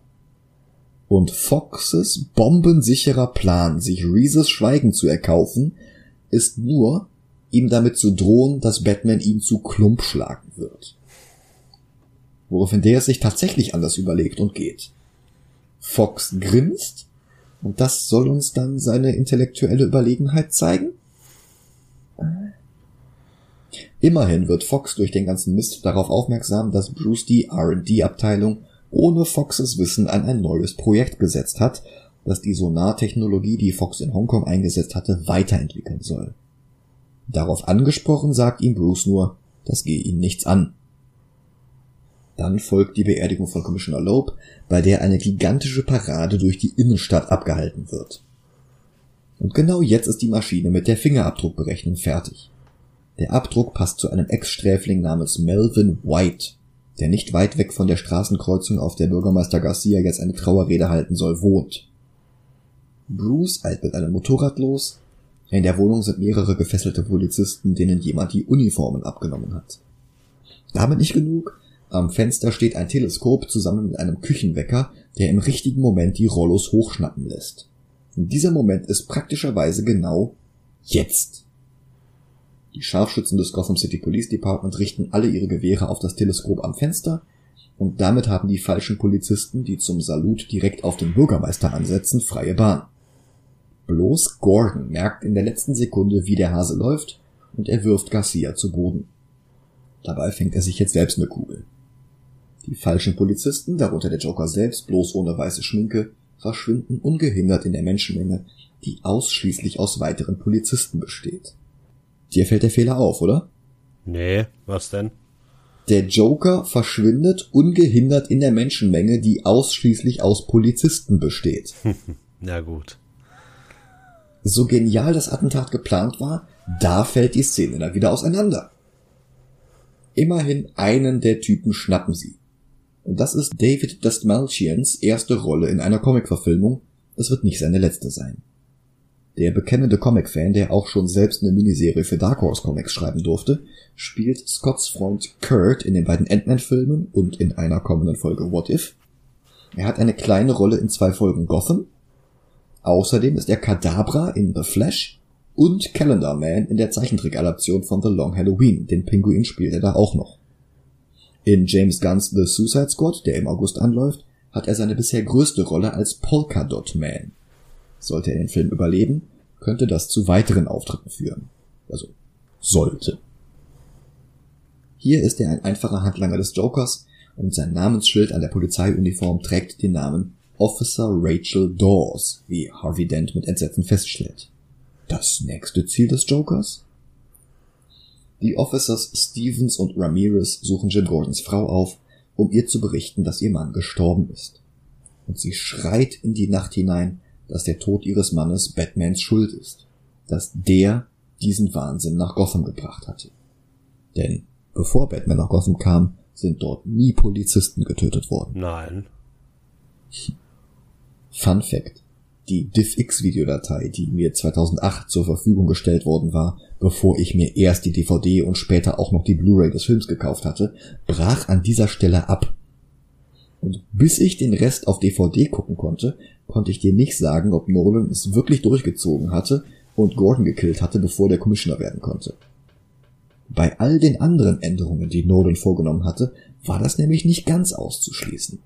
Speaker 1: Und Foxes bombensicherer Plan, sich Reeses Schweigen zu erkaufen, ist nur, ihm damit zu drohen, dass Batman ihn zu Klump schlagen wird. Woraufhin der es sich tatsächlich anders überlegt und geht. Fox grinst, und das soll uns dann seine intellektuelle Überlegenheit zeigen? Immerhin wird Fox durch den ganzen Mist darauf aufmerksam, dass Bruce die R&D-Abteilung ohne Foxes Wissen an ein neues Projekt gesetzt hat, das die Sonartechnologie, die Fox in Hongkong eingesetzt hatte, weiterentwickeln soll. Darauf angesprochen sagt ihm Bruce nur, das gehe ihn nichts an. Dann folgt die Beerdigung von Commissioner Loeb, bei der eine gigantische Parade durch die Innenstadt abgehalten wird. Und genau jetzt ist die Maschine mit der Fingerabdruckberechnung fertig. Der Abdruck passt zu einem Ex-Sträfling namens Melvin White, der nicht weit weg von der Straßenkreuzung, auf der Bürgermeister Garcia jetzt eine Trauerrede halten soll, wohnt. Bruce eilt mit einem Motorrad los. In der Wohnung sind mehrere gefesselte Polizisten, denen jemand die Uniformen abgenommen hat. Damit nicht genug. Am Fenster steht ein Teleskop zusammen mit einem Küchenwecker, der im richtigen Moment die Rollos hochschnappen lässt. Und dieser Moment ist praktischerweise genau jetzt. Die Scharfschützen des Gotham City Police Department richten alle ihre Gewehre auf das Teleskop am Fenster und damit haben die falschen Polizisten, die zum Salut direkt auf den Bürgermeister ansetzen, freie Bahn. Bloß Gordon merkt in der letzten Sekunde, wie der Hase läuft und er wirft Garcia zu Boden. Dabei fängt er sich jetzt selbst eine Kugel. Die falschen Polizisten, darunter der Joker selbst, bloß ohne weiße Schminke, verschwinden ungehindert in der Menschenmenge, die ausschließlich aus weiteren Polizisten besteht. Dir fällt der Fehler auf, oder?
Speaker 2: Nee, was denn?
Speaker 1: Der Joker verschwindet ungehindert in der Menschenmenge, die ausschließlich aus Polizisten besteht.
Speaker 2: Na gut.
Speaker 1: So genial das Attentat geplant war, da fällt die Szene dann wieder auseinander. Immerhin einen der Typen schnappen sie. Und das ist David Dastmalchians erste Rolle in einer Comicverfilmung. Es wird nicht seine letzte sein. Der bekennende Comic-Fan, der auch schon selbst eine Miniserie für Dark Horse Comics schreiben durfte, spielt Scotts Freund Kurt in den beiden Ant-Man-Filmen und in einer kommenden Folge What If. Er hat eine kleine Rolle in zwei Folgen Gotham. Außerdem ist er Kadabra in The Flash und Calendar Man in der Zeichentrick-Adaption von The Long Halloween. Den Pinguin spielt er da auch noch. In James Gunn's The Suicide Squad, der im August anläuft, hat er seine bisher größte Rolle als Polka Dot Man. Sollte er den Film überleben, könnte das zu weiteren Auftritten führen. Also sollte. Hier ist er ein einfacher Handlanger des Jokers und sein Namensschild an der Polizeiuniform trägt den Namen Officer Rachel Dawes, wie Harvey Dent mit Entsetzen feststellt. Das nächste Ziel des Jokers? Die Officers Stevens und Ramirez suchen Jim Gordons Frau auf, um ihr zu berichten, dass ihr Mann gestorben ist. Und sie schreit in die Nacht hinein, dass der Tod ihres Mannes Batmans Schuld ist, dass der diesen Wahnsinn nach Gotham gebracht hatte. Denn bevor Batman nach Gotham kam, sind dort nie Polizisten getötet worden.
Speaker 2: Nein.
Speaker 1: Fun Fact. Die DivX-Videodatei, die mir 2008 zur Verfügung gestellt worden war, bevor ich mir erst die DVD und später auch noch die Blu-ray des Films gekauft hatte, brach an dieser Stelle ab. Und bis ich den Rest auf DVD gucken konnte, konnte ich dir nicht sagen, ob Nolan es wirklich durchgezogen hatte und Gordon gekillt hatte, bevor der Commissioner werden konnte. Bei all den anderen Änderungen, die Nolan vorgenommen hatte, war das nämlich nicht ganz auszuschließen.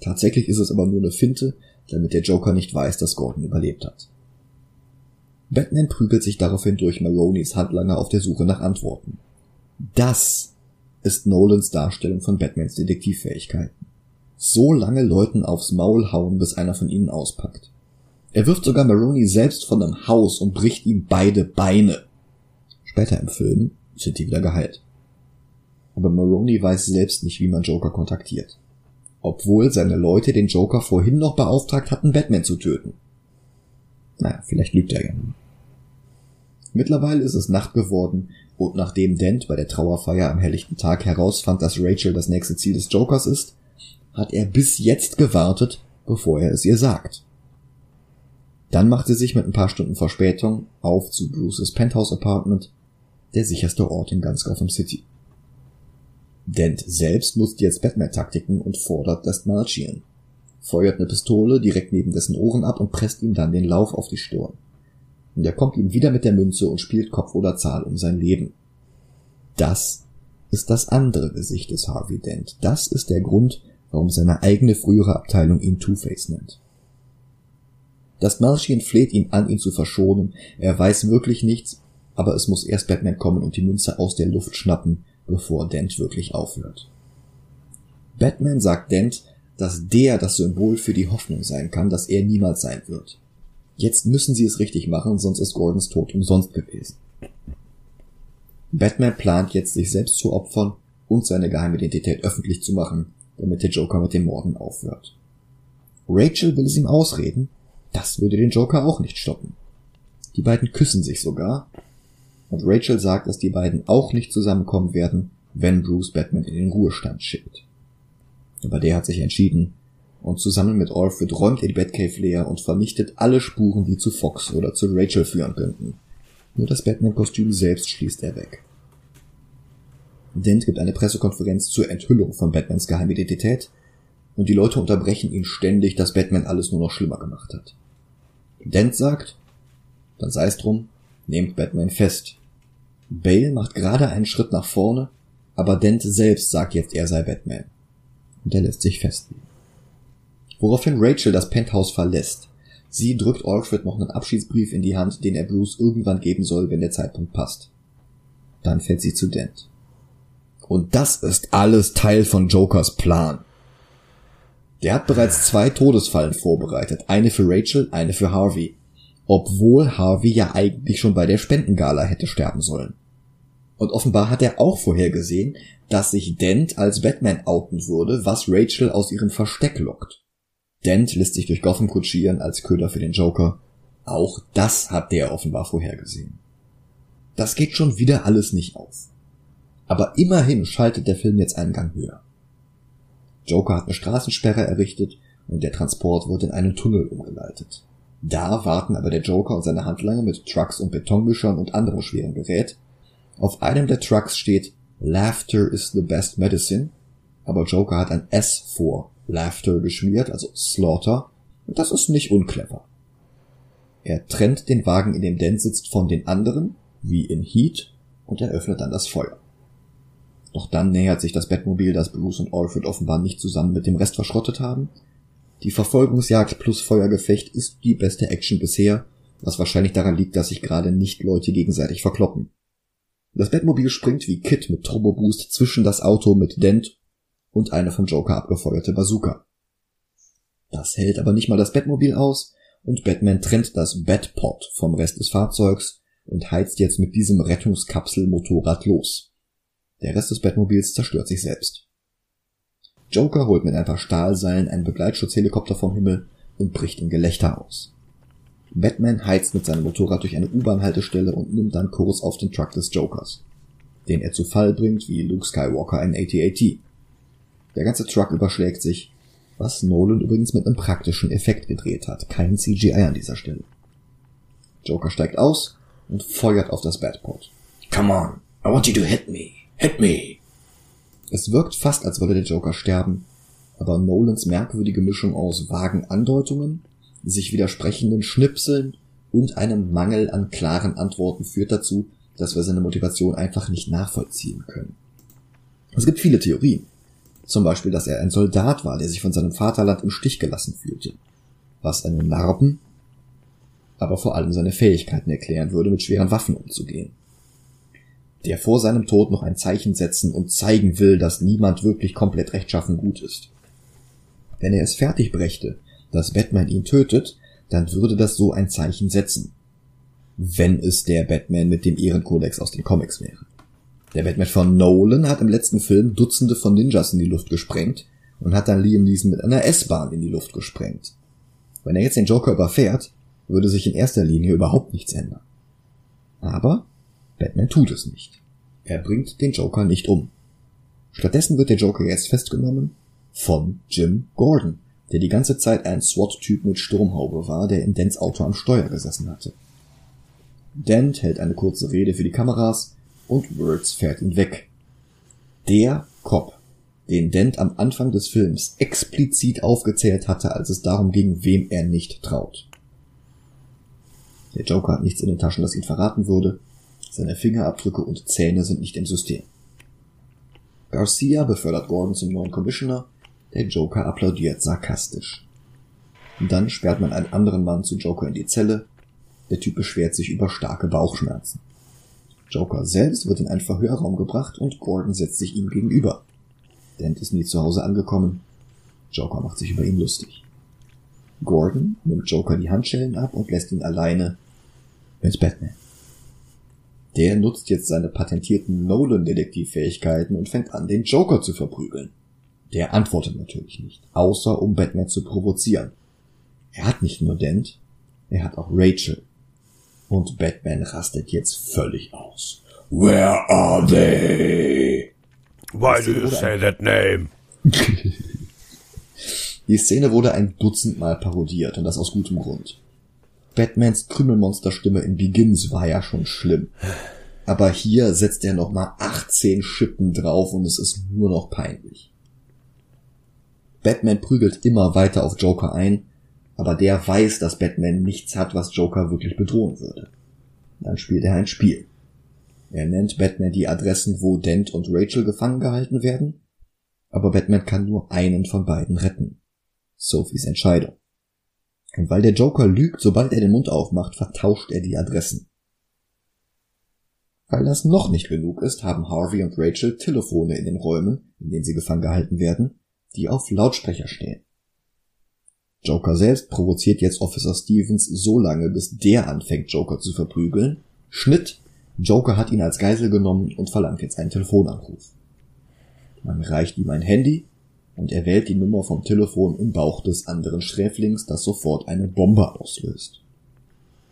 Speaker 1: Tatsächlich ist es aber nur eine Finte, damit der Joker nicht weiß, dass Gordon überlebt hat. Batman prügelt sich daraufhin durch Maronis Handlanger auf der Suche nach Antworten. Das ist Nolans Darstellung von Batmans Detektivfähigkeiten so lange Leuten aufs Maul hauen, bis einer von ihnen auspackt. Er wirft sogar Maroney selbst von einem Haus und bricht ihm beide Beine. Später im Film sind die wieder geheilt. Aber Maroney weiß selbst nicht, wie man Joker kontaktiert. Obwohl seine Leute den Joker vorhin noch beauftragt hatten, Batman zu töten. Naja, vielleicht lügt er ja. Mittlerweile ist es Nacht geworden und nachdem Dent bei der Trauerfeier am helllichten Tag herausfand, dass Rachel das nächste Ziel des Jokers ist, hat er bis jetzt gewartet, bevor er es ihr sagt. Dann macht sie sich mit ein paar Stunden Verspätung auf zu Bruces Penthouse Apartment, der sicherste Ort in ganz Gotham City. Dent selbst nutzt jetzt Batman-Taktiken und fordert das Marchian, feuert eine Pistole direkt neben dessen Ohren ab und presst ihm dann den Lauf auf die Stirn. Und er kommt ihm wieder mit der Münze und spielt Kopf oder Zahl um sein Leben. Das ist das andere Gesicht des Harvey Dent. Das ist der Grund, warum seine eigene frühere Abteilung ihn Two-Face nennt. Das Martian fleht ihn an, ihn zu verschonen. Er weiß wirklich nichts, aber es muss erst Batman kommen und die Münze aus der Luft schnappen, bevor Dent wirklich aufhört. Batman sagt Dent, dass der das Symbol für die Hoffnung sein kann, dass er niemals sein wird. Jetzt müssen sie es richtig machen, sonst ist Gordons Tod umsonst gewesen. Batman plant jetzt, sich selbst zu opfern und seine Geheimidentität öffentlich zu machen, damit der Joker mit dem Morden aufhört. Rachel will es ihm ausreden, das würde den Joker auch nicht stoppen. Die beiden küssen sich sogar, und Rachel sagt, dass die beiden auch nicht zusammenkommen werden, wenn Bruce Batman in den Ruhestand schickt. Aber der hat sich entschieden, und zusammen mit Alfred räumt er die Batcave leer und vernichtet alle Spuren, die zu Fox oder zu Rachel führen könnten. Nur das Batman-Kostüm selbst schließt er weg. Dent gibt eine Pressekonferenz zur Enthüllung von Batmans Geheimidentität und die Leute unterbrechen ihn ständig, dass Batman alles nur noch schlimmer gemacht hat. Dent sagt, dann sei es drum, nehmt Batman fest. Bale macht gerade einen Schritt nach vorne, aber Dent selbst sagt jetzt, er sei Batman. Und er lässt sich festlegen. Woraufhin Rachel das Penthouse verlässt. Sie drückt Alfred noch einen Abschiedsbrief in die Hand, den er Bruce irgendwann geben soll, wenn der Zeitpunkt passt. Dann fällt sie zu Dent. Und das ist alles Teil von Jokers Plan. Der hat bereits zwei Todesfallen vorbereitet, eine für Rachel, eine für Harvey, obwohl Harvey ja eigentlich schon bei der Spendengala hätte sterben sollen. Und offenbar hat er auch vorhergesehen, dass sich Dent als Batman outen würde, was Rachel aus ihrem Versteck lockt. Dent lässt sich durch Gotham kutschieren als Köder für den Joker. Auch das hat der offenbar vorhergesehen. Das geht schon wieder alles nicht auf. Aber immerhin schaltet der Film jetzt einen Gang höher. Joker hat eine Straßensperre errichtet und der Transport wird in einen Tunnel umgeleitet. Da warten aber der Joker und seine Handlanger mit Trucks und Betonmischern und anderem schweren Gerät. Auf einem der Trucks steht Laughter is the best medicine, aber Joker hat ein S vor Laughter geschmiert, also Slaughter, und das ist nicht unclever. Er trennt den Wagen, in dem Dan sitzt, von den anderen, wie in Heat, und eröffnet dann das Feuer. Doch dann nähert sich das Bettmobil, das Bruce und Alfred offenbar nicht zusammen mit dem Rest verschrottet haben. Die Verfolgungsjagd plus Feuergefecht ist die beste Action bisher, was wahrscheinlich daran liegt, dass sich gerade nicht Leute gegenseitig verkloppen. Das Bettmobil springt wie Kit mit Turbo Boost zwischen das Auto mit Dent und eine vom Joker abgefeuerte Bazooka. Das hält aber nicht mal das Bettmobil aus und Batman trennt das Batpod vom Rest des Fahrzeugs und heizt jetzt mit diesem Rettungskapselmotorrad los. Der Rest des Batmobils zerstört sich selbst. Joker holt mit ein paar Stahlseilen einen Begleitschutzhelikopter vom Himmel und bricht in Gelächter aus. Batman heizt mit seinem Motorrad durch eine U-Bahn-Haltestelle und nimmt dann Kurs auf den Truck des Jokers, den er zu Fall bringt wie Luke Skywalker ein AT-AT. Der ganze Truck überschlägt sich, was Nolan übrigens mit einem praktischen Effekt gedreht hat, kein CGI an dieser Stelle. Joker steigt aus und feuert auf das Batpod.
Speaker 3: Come on, I want you to hit me. Hit me!
Speaker 1: Es wirkt fast, als wolle der Joker sterben, aber Nolans merkwürdige Mischung aus vagen Andeutungen, sich widersprechenden Schnipseln und einem Mangel an klaren Antworten führt dazu, dass wir seine Motivation einfach nicht nachvollziehen können. Es gibt viele Theorien. Zum Beispiel, dass er ein Soldat war, der sich von seinem Vaterland im Stich gelassen fühlte. Was seine Narben, aber vor allem seine Fähigkeiten erklären würde, mit schweren Waffen umzugehen der vor seinem Tod noch ein Zeichen setzen und zeigen will, dass niemand wirklich komplett rechtschaffen gut ist. Wenn er es fertig brächte, dass Batman ihn tötet, dann würde das so ein Zeichen setzen. wenn es der Batman mit dem Ehrenkodex aus den Comics wäre. Der Batman von Nolan hat im letzten Film Dutzende von Ninjas in die Luft gesprengt und hat dann Liam Neeson mit einer S-Bahn in die Luft gesprengt. Wenn er jetzt den Joker überfährt, würde sich in erster Linie überhaupt nichts ändern. Aber Batman tut es nicht. Er bringt den Joker nicht um. Stattdessen wird der Joker jetzt festgenommen von Jim Gordon, der die ganze Zeit ein SWAT-Typ mit Sturmhaube war, der in Dents Auto am Steuer gesessen hatte. Dent hält eine kurze Rede für die Kameras und Words fährt ihn weg. Der Cop, den Dent am Anfang des Films explizit aufgezählt hatte, als es darum ging, wem er nicht traut. Der Joker hat nichts in den Taschen, das ihn verraten würde. Seine Fingerabdrücke und Zähne sind nicht im System. Garcia befördert Gordon zum neuen Commissioner. Der Joker applaudiert sarkastisch. Und dann sperrt man einen anderen Mann zu Joker in die Zelle. Der Typ beschwert sich über starke Bauchschmerzen. Joker selbst wird in einen Verhörraum gebracht und Gordon setzt sich ihm gegenüber. Dent ist nie zu Hause angekommen. Joker macht sich über ihn lustig. Gordon nimmt Joker die Handschellen ab und lässt ihn alleine mit Batman. Der nutzt jetzt seine patentierten Nolan-Detektivfähigkeiten und fängt an, den Joker zu verprügeln. Der antwortet natürlich nicht, außer um Batman zu provozieren. Er hat nicht nur Dent, er hat auch Rachel. Und Batman rastet jetzt völlig aus.
Speaker 3: Where are they?
Speaker 2: Why do you say that name?
Speaker 1: Die Szene wurde ein Dutzend Mal parodiert und das aus gutem Grund. Batmans Krümelmonsterstimme in Begins war ja schon schlimm. Aber hier setzt er nochmal 18 Schippen drauf und es ist nur noch peinlich. Batman prügelt immer weiter auf Joker ein, aber der weiß, dass Batman nichts hat, was Joker wirklich bedrohen würde. Dann spielt er ein Spiel. Er nennt Batman die Adressen, wo Dent und Rachel gefangen gehalten werden, aber Batman kann nur einen von beiden retten. Sophies Entscheidung. Weil der Joker lügt, sobald er den Mund aufmacht, vertauscht er die Adressen. Weil das noch nicht genug ist, haben Harvey und Rachel Telefone in den Räumen, in denen sie gefangen gehalten werden, die auf Lautsprecher stehen. Joker selbst provoziert jetzt Officer Stevens so lange, bis der anfängt, Joker zu verprügeln. Schnitt. Joker hat ihn als Geisel genommen und verlangt jetzt einen Telefonanruf. Man reicht ihm ein Handy und er wählt die Nummer vom Telefon im Bauch des anderen Sträflings, das sofort eine Bombe auslöst.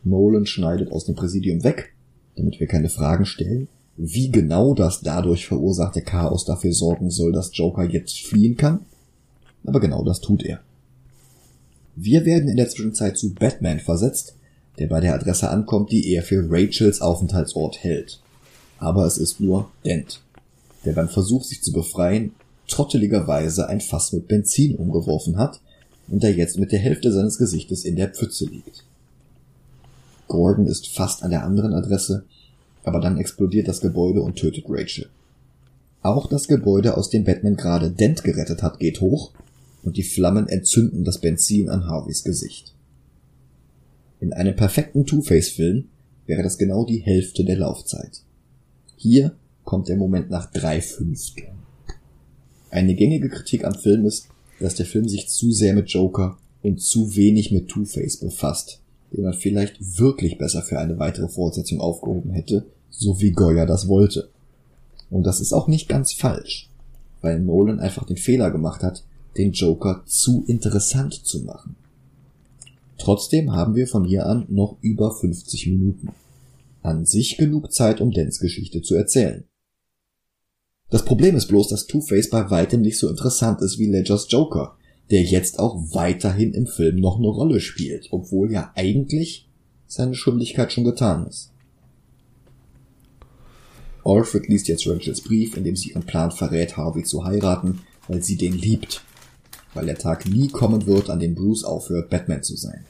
Speaker 1: Nolan schneidet aus dem Präsidium weg, damit wir keine Fragen stellen, wie genau das dadurch verursachte Chaos dafür sorgen soll, dass Joker jetzt fliehen kann. Aber genau das tut er. Wir werden in der Zwischenzeit zu Batman versetzt, der bei der Adresse ankommt, die er für Rachels Aufenthaltsort hält. Aber es ist nur Dent, der beim Versuch, sich zu befreien, trotteligerweise ein Fass mit Benzin umgeworfen hat und der jetzt mit der Hälfte seines Gesichtes in der Pfütze liegt. Gordon ist fast an der anderen Adresse, aber dann explodiert das Gebäude und tötet Rachel. Auch das Gebäude, aus dem Batman gerade Dent gerettet hat, geht hoch und die Flammen entzünden das Benzin an Harveys Gesicht. In einem perfekten Two-Face-Film wäre das genau die Hälfte der Laufzeit. Hier kommt der Moment nach drei Fünfteln. Eine gängige Kritik am Film ist, dass der Film sich zu sehr mit Joker und zu wenig mit Two-Face befasst, den man vielleicht wirklich besser für eine weitere Fortsetzung aufgehoben hätte, so wie Goya das wollte. Und das ist auch nicht ganz falsch, weil Nolan einfach den Fehler gemacht hat, den Joker zu interessant zu machen. Trotzdem haben wir von hier an noch über 50 Minuten. An sich genug Zeit, um Dens Geschichte zu erzählen. Das Problem ist bloß, dass Two-Face bei weitem nicht so interessant ist wie Ledgers Joker, der jetzt auch weiterhin im Film noch eine Rolle spielt, obwohl ja eigentlich seine Schuldigkeit schon getan ist. Alfred liest jetzt Rachels Brief, in dem sie ihren Plan verrät, Harvey zu heiraten, weil sie den liebt. Weil der Tag nie kommen wird, an dem Bruce aufhört, Batman zu sein.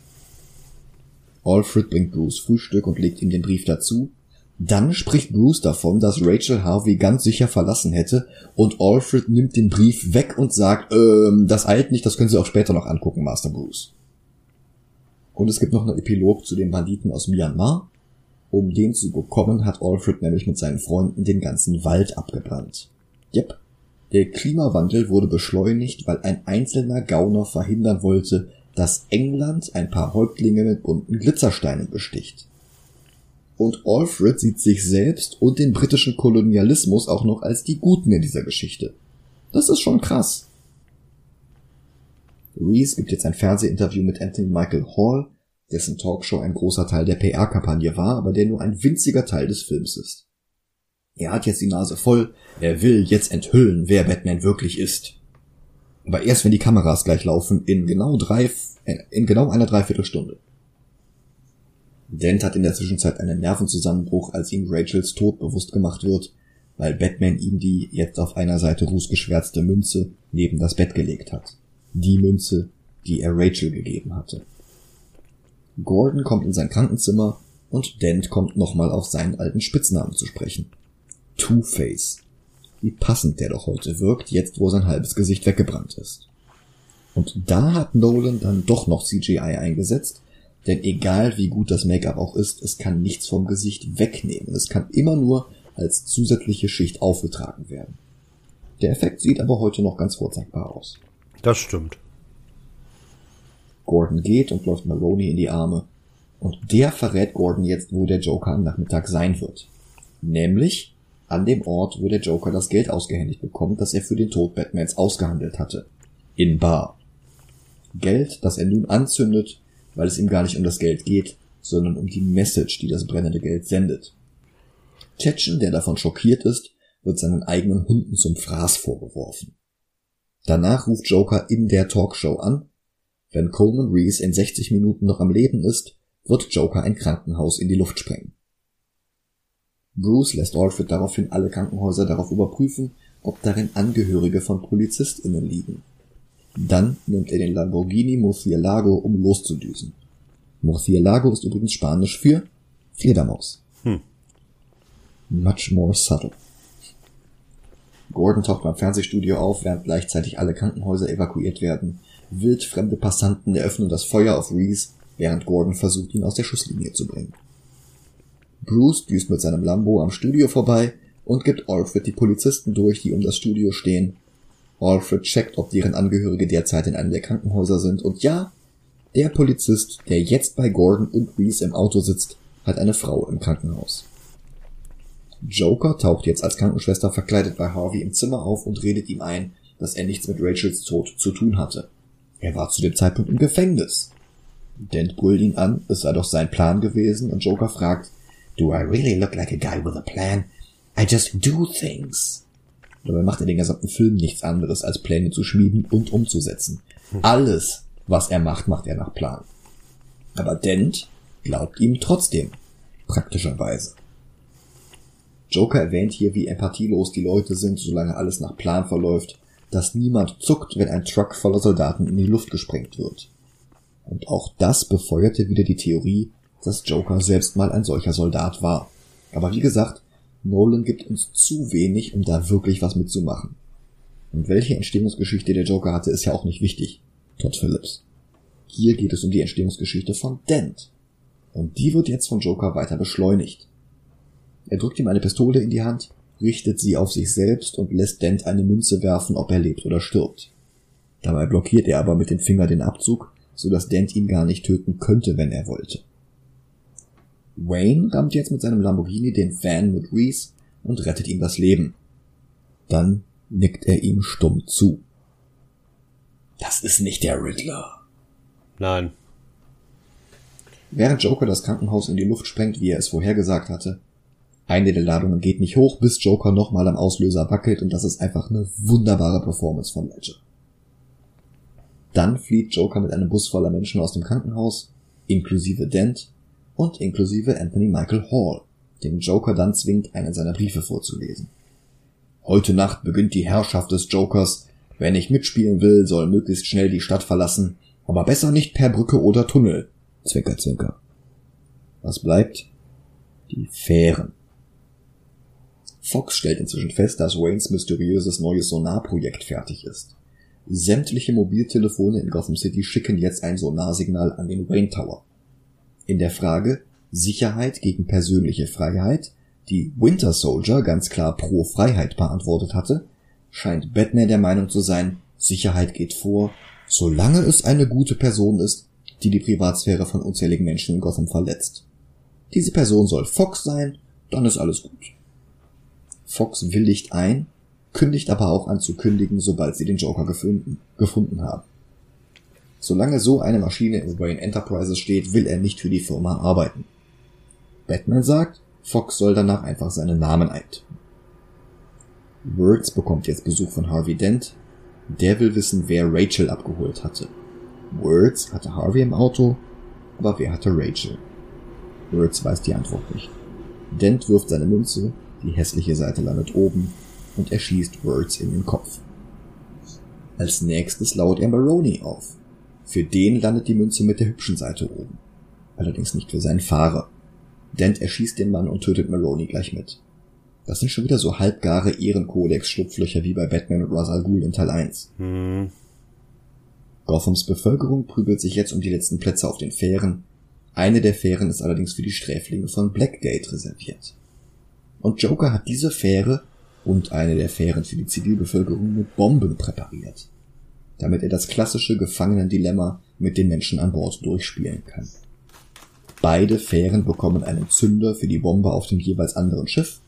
Speaker 1: Alfred bringt Bruce Frühstück und legt ihm den Brief dazu, dann spricht Bruce davon, dass Rachel Harvey ganz sicher verlassen hätte und Alfred nimmt den Brief weg und sagt, ähm, das eilt nicht, das können Sie auch später noch angucken, Master Bruce. Und es gibt noch einen Epilog zu den Banditen aus Myanmar. Um den zu bekommen, hat Alfred nämlich mit seinen Freunden den ganzen Wald abgebrannt. Yep. Der Klimawandel wurde beschleunigt, weil ein einzelner Gauner verhindern wollte, dass England ein paar Häuptlinge mit bunten Glitzersteinen besticht. Und Alfred sieht sich selbst und den britischen Kolonialismus auch noch als die Guten in dieser Geschichte. Das ist schon krass. Reese gibt jetzt ein Fernsehinterview mit Anthony Michael Hall, dessen Talkshow ein großer Teil der PR-Kampagne war, aber der nur ein winziger Teil des Films ist. Er hat jetzt die Nase voll, er will jetzt enthüllen, wer Batman wirklich ist. Aber erst wenn die Kameras gleich laufen, in genau drei, äh, in genau einer Dreiviertelstunde. Dent hat in der Zwischenzeit einen Nervenzusammenbruch, als ihm Rachels Tod bewusst gemacht wird, weil Batman ihm die jetzt auf einer Seite rußgeschwärzte Münze neben das Bett gelegt hat. Die Münze, die er Rachel gegeben hatte. Gordon kommt in sein Krankenzimmer und Dent kommt nochmal auf seinen alten Spitznamen zu sprechen. Two-Face. Wie passend der doch heute wirkt, jetzt wo sein halbes Gesicht weggebrannt ist. Und da hat Nolan dann doch noch CGI eingesetzt, denn egal wie gut das Make-up auch ist, es kann nichts vom Gesicht wegnehmen. Es kann immer nur als zusätzliche Schicht aufgetragen werden. Der Effekt sieht aber heute noch ganz vorzeigbar aus.
Speaker 2: Das stimmt.
Speaker 1: Gordon geht und läuft Maroney in die Arme. Und der verrät Gordon jetzt, wo der Joker am Nachmittag sein wird. Nämlich an dem Ort, wo der Joker das Geld ausgehändigt bekommt, das er für den Tod Batmans ausgehandelt hatte. In Bar. Geld, das er nun anzündet, weil es ihm gar nicht um das Geld geht, sondern um die Message, die das brennende Geld sendet. Tetchen, der davon schockiert ist, wird seinen eigenen Hunden zum Fraß vorgeworfen. Danach ruft Joker in der Talkshow an. Wenn Coleman Reese in 60 Minuten noch am Leben ist, wird Joker ein Krankenhaus in die Luft sprengen. Bruce lässt Alfred daraufhin alle Krankenhäuser darauf überprüfen, ob darin Angehörige von PolizistInnen liegen. Dann nimmt er den Lamborghini Murcielago, um loszudüsen. Murcielago ist übrigens Spanisch für Fledermaus. Hm. Much more subtle. Gordon taucht beim Fernsehstudio auf, während gleichzeitig alle Krankenhäuser evakuiert werden. Wildfremde Passanten eröffnen das Feuer auf Reese, während Gordon versucht, ihn aus der Schusslinie zu bringen. Bruce düst mit seinem Lambo am Studio vorbei und gibt Alfred die Polizisten durch, die um das Studio stehen. Alfred checkt, ob deren Angehörige derzeit in einem der Krankenhäuser sind und ja, der Polizist, der jetzt bei Gordon und Reese im Auto sitzt, hat eine Frau im Krankenhaus. Joker taucht jetzt als Krankenschwester verkleidet bei Harvey im Zimmer auf und redet ihm ein, dass er nichts mit Rachels Tod zu tun hatte. Er war zu dem Zeitpunkt im Gefängnis. Dent brüllt ihn an, es sei doch sein Plan gewesen, und Joker fragt, Do I really look like a guy with a plan? I just do things. Dabei macht er den gesamten Film nichts anderes, als Pläne zu schmieden und umzusetzen. Alles, was er macht, macht er nach Plan. Aber Dent glaubt ihm trotzdem. Praktischerweise. Joker erwähnt hier, wie empathielos die Leute sind, solange alles nach Plan verläuft, dass niemand zuckt, wenn ein Truck voller Soldaten in die Luft gesprengt wird. Und auch das befeuerte wieder die Theorie, dass Joker selbst mal ein solcher Soldat war. Aber wie gesagt, Nolan gibt uns zu wenig, um da wirklich was mitzumachen. Und welche Entstehungsgeschichte der Joker hatte, ist ja auch nicht wichtig. Todd Phillips. Hier geht es um die Entstehungsgeschichte von Dent. Und die wird jetzt von Joker weiter beschleunigt. Er drückt ihm eine Pistole in die Hand, richtet sie auf sich selbst und lässt Dent eine Münze werfen, ob er lebt oder stirbt. Dabei blockiert er aber mit dem Finger den Abzug, so dass Dent ihn gar nicht töten könnte, wenn er wollte. Wayne rammt jetzt mit seinem Lamborghini den Van mit Reese und rettet ihm das Leben. Dann nickt er ihm stumm zu. Das ist nicht der Riddler.
Speaker 2: Nein.
Speaker 1: Während Joker das Krankenhaus in die Luft sprengt, wie er es vorhergesagt hatte, eine der Ladungen geht nicht hoch, bis Joker nochmal am Auslöser wackelt und das ist einfach eine wunderbare Performance von Ledger. Dann flieht Joker mit einem Bus voller Menschen aus dem Krankenhaus, inklusive Dent und inklusive Anthony Michael Hall, den Joker dann zwingt, einen seiner Briefe vorzulesen. Heute Nacht beginnt die Herrschaft des Jokers. Wer nicht mitspielen will, soll möglichst schnell die Stadt verlassen, aber besser nicht per Brücke oder Tunnel. Zwinker, zwinker. Was bleibt? Die Fähren. Fox stellt inzwischen fest, dass Waynes mysteriöses neues Sonarprojekt fertig ist. Sämtliche Mobiltelefone in Gotham City schicken jetzt ein Sonarsignal an den Wayne Tower. In der Frage Sicherheit gegen persönliche Freiheit, die Winter Soldier ganz klar pro Freiheit beantwortet hatte, scheint Batman der Meinung zu sein, Sicherheit geht vor, solange es eine gute Person ist, die die Privatsphäre von unzähligen Menschen in Gotham verletzt. Diese Person soll Fox sein, dann ist alles gut. Fox willigt ein, kündigt aber auch an zu kündigen, sobald sie den Joker gefunden, gefunden haben. Solange so eine Maschine in Wayne Enterprises steht, will er nicht für die Firma arbeiten. Batman sagt, Fox soll danach einfach seinen Namen eintippen. Words bekommt jetzt Besuch von Harvey Dent. Der will wissen, wer Rachel abgeholt hatte. Words hatte Harvey im Auto, aber wer hatte Rachel? Words weiß die Antwort nicht. Dent wirft seine Münze, die hässliche Seite landet oben und er schießt Words in den Kopf. Als nächstes lauert er Maroney auf. Für den landet die Münze mit der hübschen Seite oben. Allerdings nicht für seinen Fahrer. Dent erschießt den Mann und tötet Maroney gleich mit. Das sind schon wieder so halbgare Ehrenkodex-Schlupflöcher wie bei Batman und Ra's al Ghul in Teil 1.
Speaker 2: Hm.
Speaker 1: Gothams Bevölkerung prügelt sich jetzt um die letzten Plätze auf den Fähren. Eine der Fähren ist allerdings für die Sträflinge von Blackgate reserviert. Und Joker hat diese Fähre und eine der Fähren für die Zivilbevölkerung mit Bomben präpariert, damit er das klassische Gefangenendilemma mit den Menschen an Bord durchspielen kann. Beide Fähren bekommen einen Zünder für die Bombe auf dem jeweils anderen Schiff.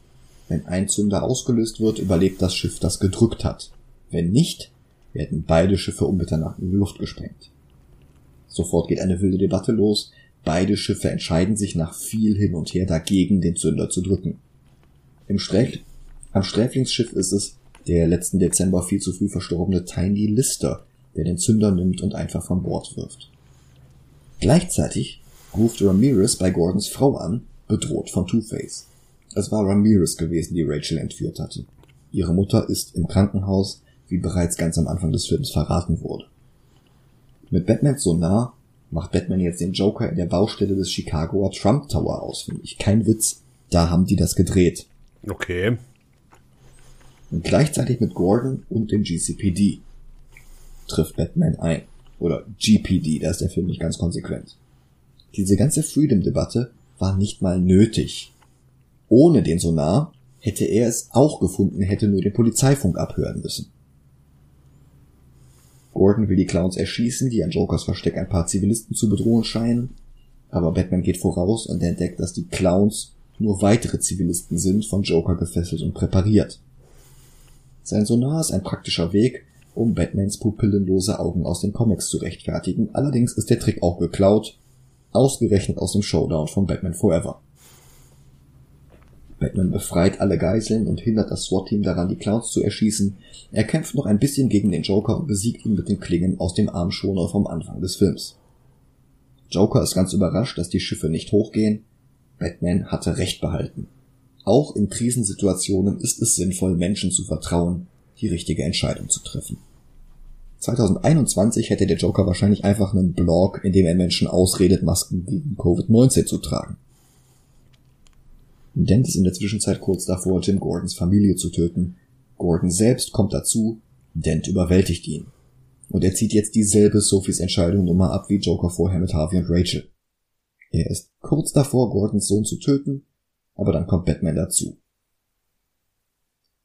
Speaker 1: Wenn ein Zünder ausgelöst wird, überlebt das Schiff, das gedrückt hat. Wenn nicht, werden beide Schiffe um Mitternacht in die Luft gesprengt. Sofort geht eine wilde Debatte los. Beide Schiffe entscheiden sich nach viel hin und her dagegen, den Zünder zu drücken. Im Sträf am Sträflingsschiff ist es der letzten Dezember viel zu früh verstorbene Tiny Lister, der den Zünder nimmt und einfach von Bord wirft. Gleichzeitig ruft Ramirez bei Gordons Frau an, bedroht von Two-Face. Es war Ramirez gewesen, die Rachel entführt hatte. Ihre Mutter ist im Krankenhaus, wie bereits ganz am Anfang des Films verraten wurde. Mit Batmans Sonar macht Batman jetzt den Joker in der Baustelle des Chicagoer Trump Tower ausfindig. Kein Witz, da haben die das gedreht.
Speaker 2: Okay.
Speaker 1: Und gleichzeitig mit Gordon und dem GCPD trifft Batman ein. Oder GPD, da ist der Film nicht ganz konsequent. Diese ganze Freedom-Debatte war nicht mal nötig. Ohne den Sonar hätte er es auch gefunden, hätte nur den Polizeifunk abhören müssen. Gordon will die Clowns erschießen, die an Jokers Versteck ein paar Zivilisten zu bedrohen scheinen, aber Batman geht voraus und entdeckt, dass die Clowns nur weitere Zivilisten sind, von Joker gefesselt und präpariert. Sein Sonar ist ein praktischer Weg, um Batmans pupillenlose Augen aus den Comics zu rechtfertigen, allerdings ist der Trick auch geklaut, ausgerechnet aus dem Showdown von Batman Forever. Batman befreit alle Geiseln und hindert das SWAT-Team daran, die Clowns zu erschießen. Er kämpft noch ein bisschen gegen den Joker und besiegt ihn mit den Klingen aus dem Armschoner vom Anfang des Films. Joker ist ganz überrascht, dass die Schiffe nicht hochgehen. Batman hatte Recht behalten. Auch in Krisensituationen ist es sinnvoll, Menschen zu vertrauen, die richtige Entscheidung zu treffen. 2021 hätte der Joker wahrscheinlich einfach einen Blog, in dem er Menschen ausredet, Masken gegen Covid-19 zu tragen. Dent ist in der Zwischenzeit kurz davor, Jim Gordons Familie zu töten. Gordon selbst kommt dazu, Dent überwältigt ihn. Und er zieht jetzt dieselbe Sophies Entscheidung Nummer ab wie Joker vorher mit Harvey und Rachel. Er ist kurz davor, Gordons Sohn zu töten, aber dann kommt Batman dazu.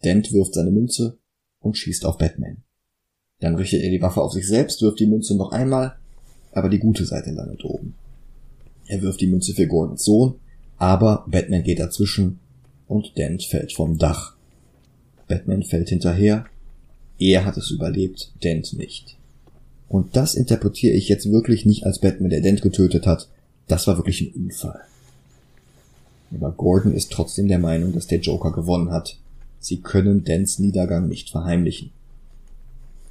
Speaker 1: Dent wirft seine Münze und schießt auf Batman. Dann richtet er die Waffe auf sich selbst, wirft die Münze noch einmal, aber die gute Seite landet oben. Er wirft die Münze für Gordons Sohn, aber Batman geht dazwischen und Dent fällt vom Dach. Batman fällt hinterher. Er hat es überlebt, Dent nicht. Und das interpretiere ich jetzt wirklich nicht als Batman, der Dent getötet hat. Das war wirklich ein Unfall. Aber Gordon ist trotzdem der Meinung, dass der Joker gewonnen hat. Sie können Dents Niedergang nicht verheimlichen.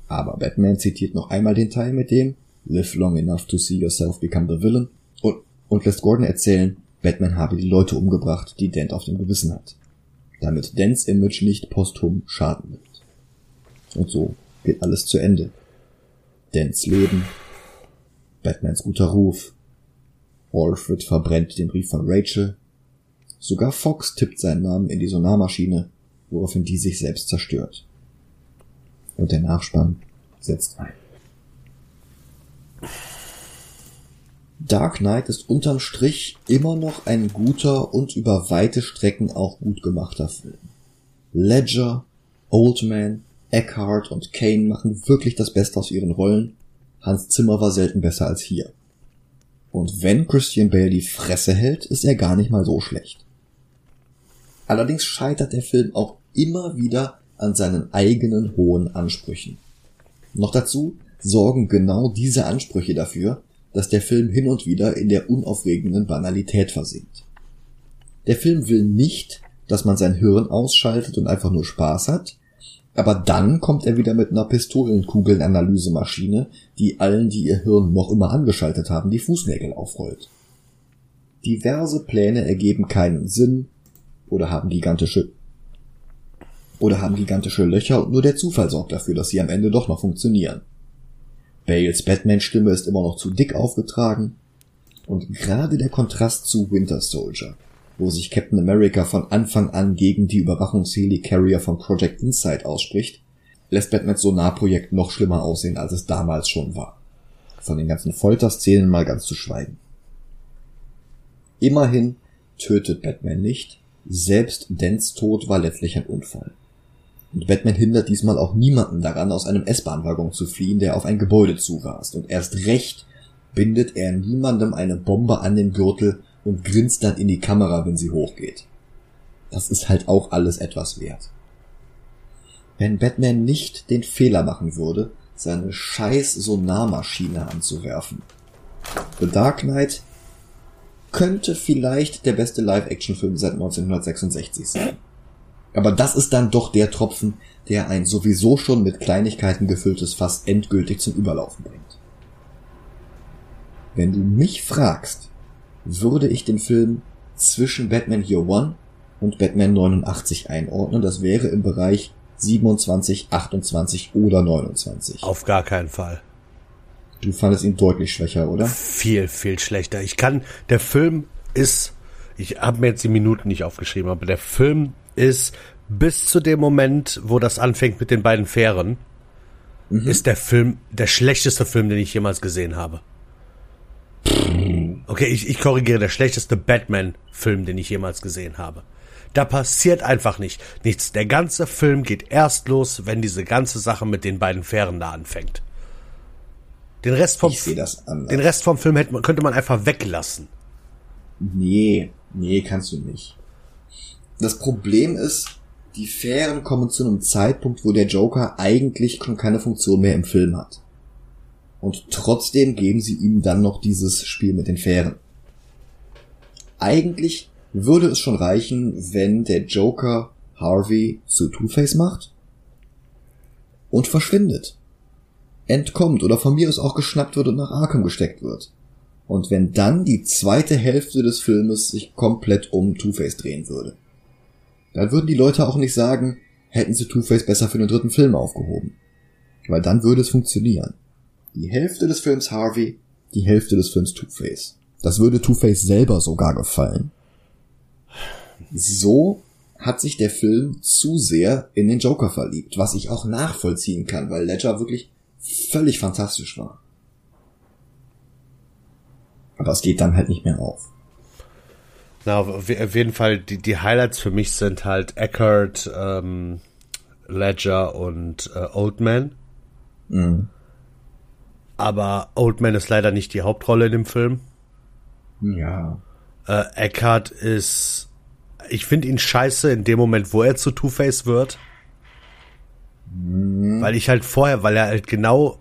Speaker 1: Aber Batman zitiert noch einmal den Teil mit dem Live long enough to see yourself become the villain und, und lässt Gordon erzählen, Batman habe die Leute umgebracht, die Dent auf dem Gewissen hat. Damit Dents Image nicht posthum Schaden nimmt. Und so geht alles zu Ende. Dents Leben, Batmans guter Ruf, Alfred verbrennt den Brief von Rachel, sogar Fox tippt seinen Namen in die Sonarmaschine, woraufhin die sich selbst zerstört. Und der Nachspann setzt ein. Dark Knight ist unterm Strich immer noch ein guter und über weite Strecken auch gut gemachter Film. Ledger, Oldman, Eckhart und Kane machen wirklich das Beste aus ihren Rollen. Hans Zimmer war selten besser als hier. Und wenn Christian Bale die Fresse hält, ist er gar nicht mal so schlecht. Allerdings scheitert der Film auch immer wieder an seinen eigenen hohen Ansprüchen. Noch dazu sorgen genau diese Ansprüche dafür, dass der Film hin und wieder in der unaufregenden Banalität versinkt. Der Film will nicht, dass man sein Hirn ausschaltet und einfach nur Spaß hat, aber dann kommt er wieder mit einer Pistolenkugeln-Analysemaschine, die allen, die ihr Hirn noch immer angeschaltet haben, die Fußnägel aufrollt. Diverse Pläne ergeben keinen Sinn oder haben gigantische oder haben gigantische Löcher und nur der Zufall sorgt dafür, dass sie am Ende doch noch funktionieren. Bales Batman-Stimme ist immer noch zu dick aufgetragen und gerade der Kontrast zu Winter Soldier wo sich Captain America von Anfang an gegen die Überwachungsheli-Carrier von Project Insight ausspricht, lässt Batmans Sonar-Projekt noch schlimmer aussehen, als es damals schon war. Von den ganzen Folterszenen mal ganz zu schweigen. Immerhin tötet Batman nicht, selbst Dents Tod war letztlich ein Unfall. Und Batman hindert diesmal auch niemanden daran, aus einem S-Bahn-Waggon zu fliehen, der auf ein Gebäude zurast. Und erst recht bindet er niemandem eine Bombe an den Gürtel, und grinst dann in die Kamera, wenn sie hochgeht. Das ist halt auch alles etwas wert. Wenn Batman nicht den Fehler machen würde, seine scheiß Sonarmaschine anzuwerfen. The Dark Knight könnte vielleicht der beste Live-Action-Film seit 1966 sein. Aber das ist dann doch der Tropfen, der ein sowieso schon mit Kleinigkeiten gefülltes Fass endgültig zum Überlaufen bringt. Wenn du mich fragst, würde ich den Film zwischen Batman Year One und Batman 89 einordnen. Das wäre im Bereich 27, 28 oder 29.
Speaker 2: Auf gar keinen Fall.
Speaker 1: Du fandest ihn deutlich schwächer, oder?
Speaker 2: Viel, viel schlechter. Ich kann, der Film ist, ich habe mir jetzt die Minuten nicht aufgeschrieben, aber der Film ist bis zu dem Moment, wo das anfängt mit den beiden Fähren, mhm. ist der Film der schlechteste Film, den ich jemals gesehen habe. Okay, ich, ich korrigiere, der schlechteste Batman-Film, den ich jemals gesehen habe. Da passiert einfach nicht nichts. Der ganze Film geht erst los, wenn diese ganze Sache mit den beiden Fähren da anfängt. Den Rest vom, den Rest vom Film hätte man, könnte man einfach weglassen.
Speaker 1: Nee, nee, kannst du nicht. Das Problem ist, die Fähren kommen zu einem Zeitpunkt, wo der Joker eigentlich keine Funktion mehr im Film hat. Und trotzdem geben sie ihm dann noch dieses Spiel mit den Fähren. Eigentlich würde es schon reichen, wenn der Joker Harvey zu Two-Face macht und verschwindet. Entkommt oder von mir aus auch geschnappt wird und nach Arkham gesteckt wird. Und wenn dann die zweite Hälfte des Filmes sich komplett um Two-Face drehen würde. Dann würden die Leute auch nicht sagen, hätten sie Two-Face besser für den dritten Film aufgehoben. Weil dann würde es funktionieren. Die Hälfte des Films Harvey, die Hälfte des Films Two-Face. Das würde Two-Face selber sogar gefallen. So hat sich der Film zu sehr in den Joker verliebt, was ich auch nachvollziehen kann, weil Ledger wirklich völlig fantastisch war. Aber es geht dann halt nicht mehr auf.
Speaker 2: Na, auf jeden Fall, die, die Highlights für mich sind halt Eckert, ähm, Ledger und äh, Oldman. Mhm. Aber Oldman ist leider nicht die Hauptrolle in dem Film.
Speaker 1: Ja.
Speaker 2: Äh, Eckhart ist. Ich finde ihn scheiße in dem Moment, wo er zu Two-Face wird. Mhm. Weil ich halt vorher, weil er halt genau.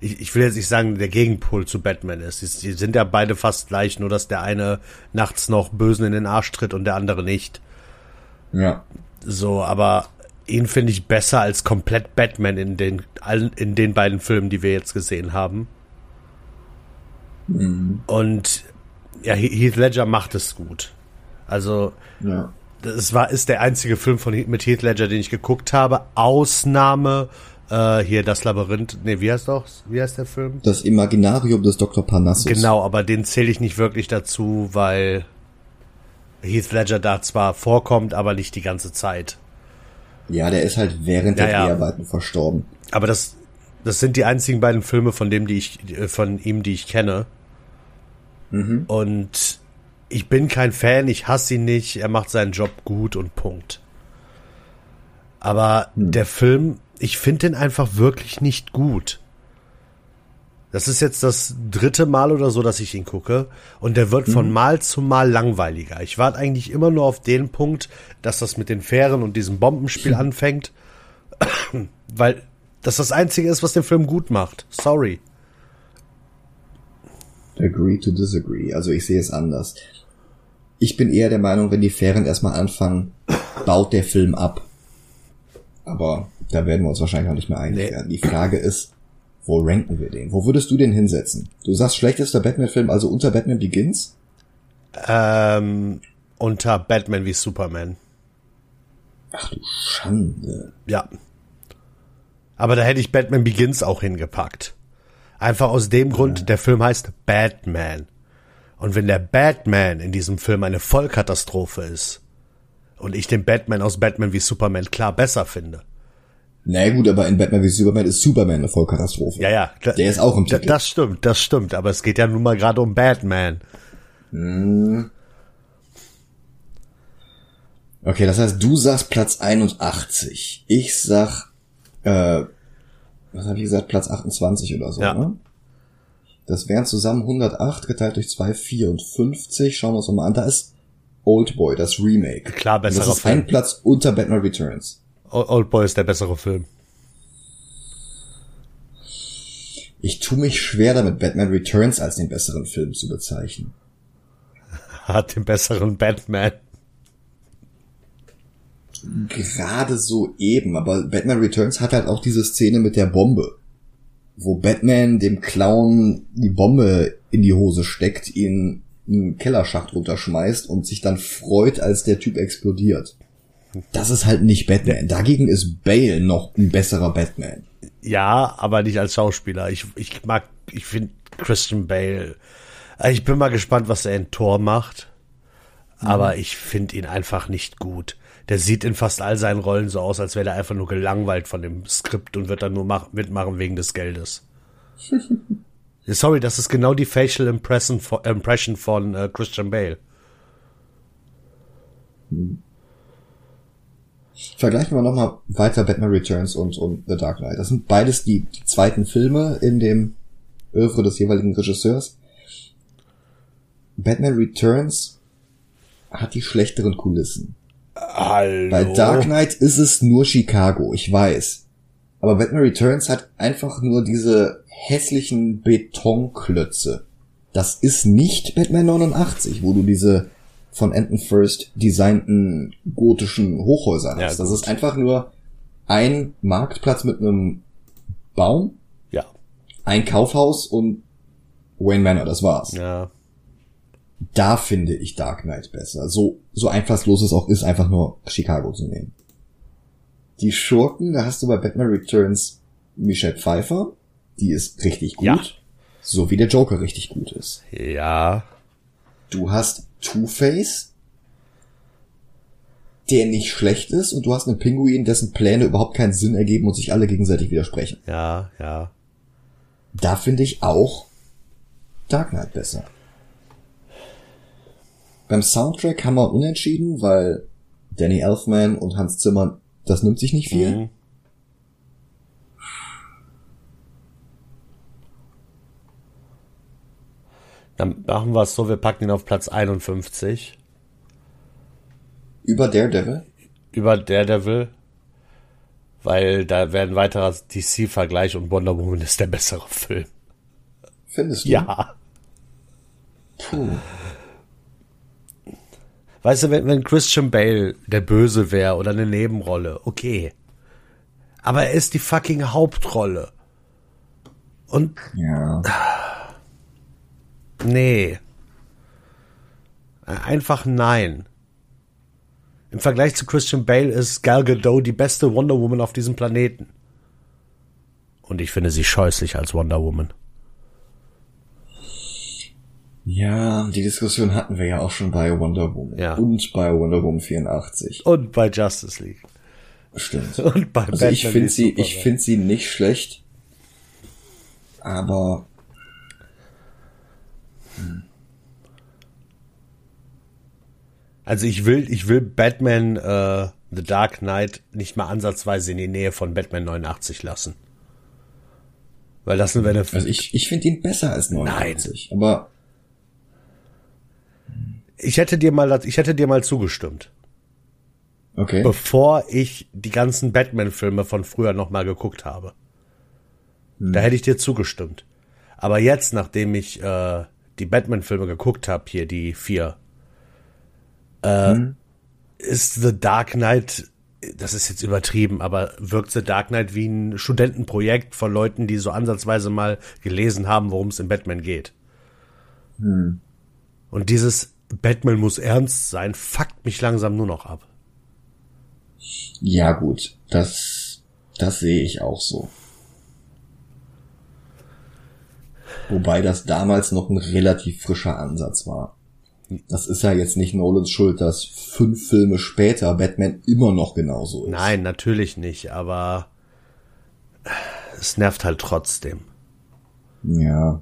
Speaker 2: Ich, ich will jetzt nicht sagen, der Gegenpol zu Batman ist. Die sind ja beide fast gleich, nur dass der eine nachts noch Bösen in den Arsch tritt und der andere nicht.
Speaker 1: Ja.
Speaker 2: So, aber ihn finde ich besser als komplett Batman in den, in den beiden Filmen, die wir jetzt gesehen haben. Mhm. Und ja, Heath Ledger macht es gut. Also, ja. Das war, ist der einzige Film von, mit Heath Ledger, den ich geguckt habe. Ausnahme, äh, hier das Labyrinth, nee, wie heißt doch, wie heißt der Film?
Speaker 1: Das Imaginarium des Dr. Parnassus.
Speaker 2: Genau, aber den zähle ich nicht wirklich dazu, weil Heath Ledger da zwar vorkommt, aber nicht die ganze Zeit.
Speaker 1: Ja, der ist halt während ja, der ja. Dreharbeiten verstorben.
Speaker 2: Aber das, das sind die einzigen beiden Filme von dem, die ich, von ihm, die ich kenne. Mhm. Und ich bin kein Fan, ich hasse ihn nicht, er macht seinen Job gut und Punkt. Aber mhm. der Film, ich finde den einfach wirklich nicht gut. Das ist jetzt das dritte Mal oder so, dass ich ihn gucke. Und der wird von Mal zu Mal langweiliger. Ich warte eigentlich immer nur auf den Punkt, dass das mit den Fähren und diesem Bombenspiel anfängt. Weil das das Einzige ist, was den Film gut macht. Sorry.
Speaker 1: Agree to disagree. Also ich sehe es anders. Ich bin eher der Meinung, wenn die Fähren erstmal anfangen, baut der Film ab. Aber da werden wir uns wahrscheinlich noch nicht mehr einig
Speaker 2: Nee.
Speaker 1: werden. Die Frage ist, wo ranken wir den? Wo würdest du den hinsetzen? Du sagst schlechtester Batman-Film, also unter Batman Begins?
Speaker 2: Ähm, unter Batman wie Superman.
Speaker 1: Ach du Schande.
Speaker 2: Ja. Aber da hätte ich Batman Begins auch hingepackt. Einfach aus dem Grund, der Film heißt Batman. Und wenn der Batman in diesem Film eine Vollkatastrophe ist und ich den Batman aus Batman wie Superman klar besser finde.
Speaker 1: Na gut, aber in Batman wie Superman ist Superman eine Vollkatastrophe.
Speaker 2: Ja, ja. da-
Speaker 1: Der ist auch im Titel.
Speaker 2: Das stimmt, das stimmt. Aber es geht ja nun mal gerade um Batman.
Speaker 1: Okay, das heißt, du sagst Platz 81. Ich sag, äh, was habe ich gesagt, Platz 28 oder so,
Speaker 2: Ja.
Speaker 1: ne? Das wären zusammen 108 geteilt durch 2, 54. Schauen wir uns mal an. Da ist Oldboy, das Remake.
Speaker 2: Klar besserer
Speaker 1: Das ist
Speaker 2: Film.
Speaker 1: ein Platz unter Batman Returns.
Speaker 2: Oldboy ist der bessere Film.
Speaker 1: Ich tue mich schwer damit, Batman Returns als den besseren Film zu bezeichnen.
Speaker 2: Hat den besseren Batman.
Speaker 1: Gerade so eben, aber Batman Returns hat halt auch diese Szene mit der Bombe, wo Batman dem Clown die Bombe in die Hose steckt, ihn in einen Kellerschacht runterschmeißt und sich dann freut, als der Typ explodiert. Das ist halt nicht Batman. Dagegen ist Bale noch ein besserer Batman.
Speaker 2: Ja, aber nicht als Schauspieler. Ich, ich mag, ich finde Christian Bale. äh, Ich bin mal gespannt, was er in Tor macht. Aber ich finde ihn einfach nicht gut. Der sieht in fast all seinen Rollen so aus, als wäre er einfach nur gelangweilt von dem Skript und wird dann nur mach, mitmachen wegen des Geldes. Sorry, das ist genau die Facial Impression von, Impression von äh, Christian Bale.
Speaker 1: Vergleichen wir nochmal weiter Batman Returns und, und The Dark Knight. Das sind beides die, die zweiten Filme in dem Oeuvre des jeweiligen Regisseurs. Batman Returns hat die schlechteren Kulissen.
Speaker 2: Hallo.
Speaker 1: Bei Dark Knight ist es nur Chicago, ich weiß. Aber Batman Returns hat einfach nur diese hässlichen Betonklötze. Das ist nicht Batman 89, wo du diese von Anton First designten gotischen Hochhäuser
Speaker 2: Ja,
Speaker 1: hast. das
Speaker 2: gut.
Speaker 1: ist einfach nur ein Marktplatz mit einem Baum,
Speaker 2: Ja,
Speaker 1: ein Kaufhaus und Wayne Manor, das war's.
Speaker 2: ja.
Speaker 1: Da finde ich Dark Knight besser. So, so einfallslos es auch ist, einfach nur Chicago zu nehmen. Die Schurken, da hast du bei Batman Returns Michelle Pfeiffer. Die ist richtig gut.
Speaker 2: Ja.
Speaker 1: So wie der Joker richtig gut ist.
Speaker 2: Ja.
Speaker 1: Du hast Two-Face, der nicht schlecht ist, und du hast einen Pinguin, dessen Pläne überhaupt keinen Sinn ergeben und sich alle gegenseitig widersprechen.
Speaker 2: Ja, ja.
Speaker 1: Da finde ich auch Dark Knight besser. Beim Soundtrack haben wir unentschieden, weil Danny Elfman und Hans Zimmer, das nimmt sich nicht viel.
Speaker 2: Mhm. Dann machen wir es so, wir packen ihn auf Platz 51
Speaker 1: Über Daredevil.
Speaker 2: über Daredevil, weil da wäre ein weiterer DC-Vergleich und Wonder Woman ist der bessere Film.
Speaker 1: Findest du?
Speaker 2: Ja.
Speaker 1: Puh.
Speaker 2: Weißt du, wenn, wenn Christian Bale der Böse wäre oder eine Nebenrolle, okay. Aber er ist die fucking Hauptrolle. Und
Speaker 1: Ja.
Speaker 2: Nee. Einfach nein. Im Vergleich zu Christian Bale ist Gal Gadot die beste Wonder Woman auf diesem Planeten. Und ich finde sie scheußlich als Wonder Woman.
Speaker 1: Ja, die Diskussion hatten wir ja auch schon bei Wonder Woman.
Speaker 2: Ja.
Speaker 1: Und bei Wonder Woman 84.
Speaker 2: Und bei Justice League.
Speaker 1: Stimmt.
Speaker 2: Und bei
Speaker 1: Also ich
Speaker 2: Batman
Speaker 1: finde
Speaker 2: wie
Speaker 1: sie, ich finde sie nicht schlecht. Aber
Speaker 2: Also ich will, ich will Batman äh, The Dark Knight nicht mal ansatzweise in die Nähe von Batman 89 lassen. Weil das eine.
Speaker 1: Also ich, ich finde ihn besser als 99. Nein. Aber
Speaker 2: ich hätte dir mal, ich hätte dir mal zugestimmt.
Speaker 1: Okay.
Speaker 2: Bevor ich die ganzen Batman-Filme von früher nochmal geguckt habe. Hm. Da hätte ich dir zugestimmt. Aber jetzt, nachdem ich äh, die Batman-Filme geguckt habe, hier die vier, äh, hm. ist The Dark Knight, das ist jetzt übertrieben, aber wirkt The Dark Knight wie ein Studentenprojekt von Leuten, die so ansatzweise mal gelesen haben, worum es in Batman geht. Hm. Und dieses Batman muss ernst sein, fuckt mich langsam nur noch ab.
Speaker 1: Ja, gut, das, das sehe ich auch so. Wobei das damals noch ein relativ frischer Ansatz war. Das ist ja jetzt nicht Nolans Schuld, dass fünf Filme später Batman immer noch genauso ist.
Speaker 2: Nein, natürlich nicht, aber es nervt halt trotzdem.
Speaker 1: Ja.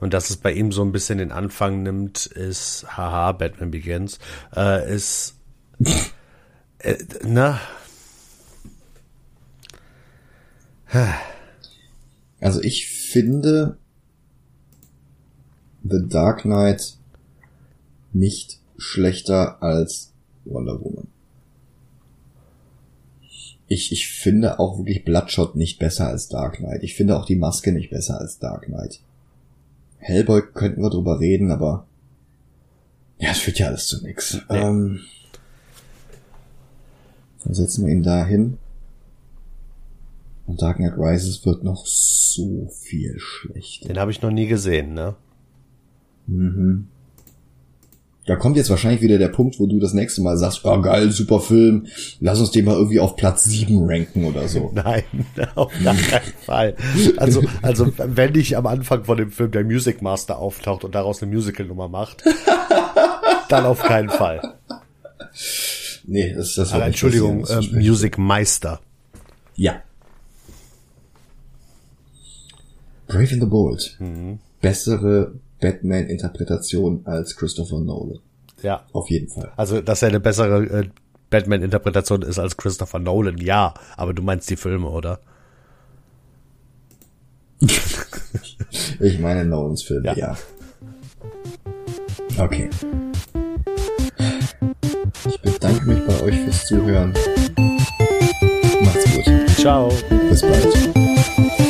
Speaker 2: Und dass es bei ihm so ein bisschen den Anfang nimmt, ist, haha, Batman Begins, äh, ist, äh, na.
Speaker 1: Also ich finde The Dark Knight nicht schlechter als Wonder Woman. Ich, ich finde auch wirklich Bloodshot nicht besser als Dark Knight. Ich finde auch die Maske nicht besser als Dark Knight. Hellboy könnten wir drüber reden, aber ja, es führt ja alles zu nichts. Nee. Ähm, dann setzen wir ihn da hin. Und Dark Knight Rises wird noch so viel schlechter.
Speaker 2: Den habe ich noch nie gesehen, ne?
Speaker 1: Mhm. Da kommt jetzt wahrscheinlich wieder der Punkt, wo du das nächste Mal sagst, oh geil, super Film, lass uns den mal irgendwie auf Platz 7 ranken oder so.
Speaker 2: Nein, auf keinen Fall. Also, also, wenn nicht am Anfang von dem Film der Music Master auftaucht und daraus eine Musical-Nummer macht, dann auf keinen Fall.
Speaker 1: Nee, das, das
Speaker 2: Aber Entschuldigung, äh, Music Meister.
Speaker 1: Ja. Brave and the Bold. Mhm. Bessere Batman-Interpretation als Christopher Nolan.
Speaker 2: Ja.
Speaker 1: Auf jeden Fall.
Speaker 2: Also, dass er eine bessere äh, Batman-Interpretation ist als Christopher Nolan, ja. Aber du meinst die Filme, oder?
Speaker 1: ich meine Nolans Filme, ja. ja. Okay. Ich bedanke mich bei euch fürs Zuhören. Macht's gut.
Speaker 2: Ciao.
Speaker 1: Bis bald.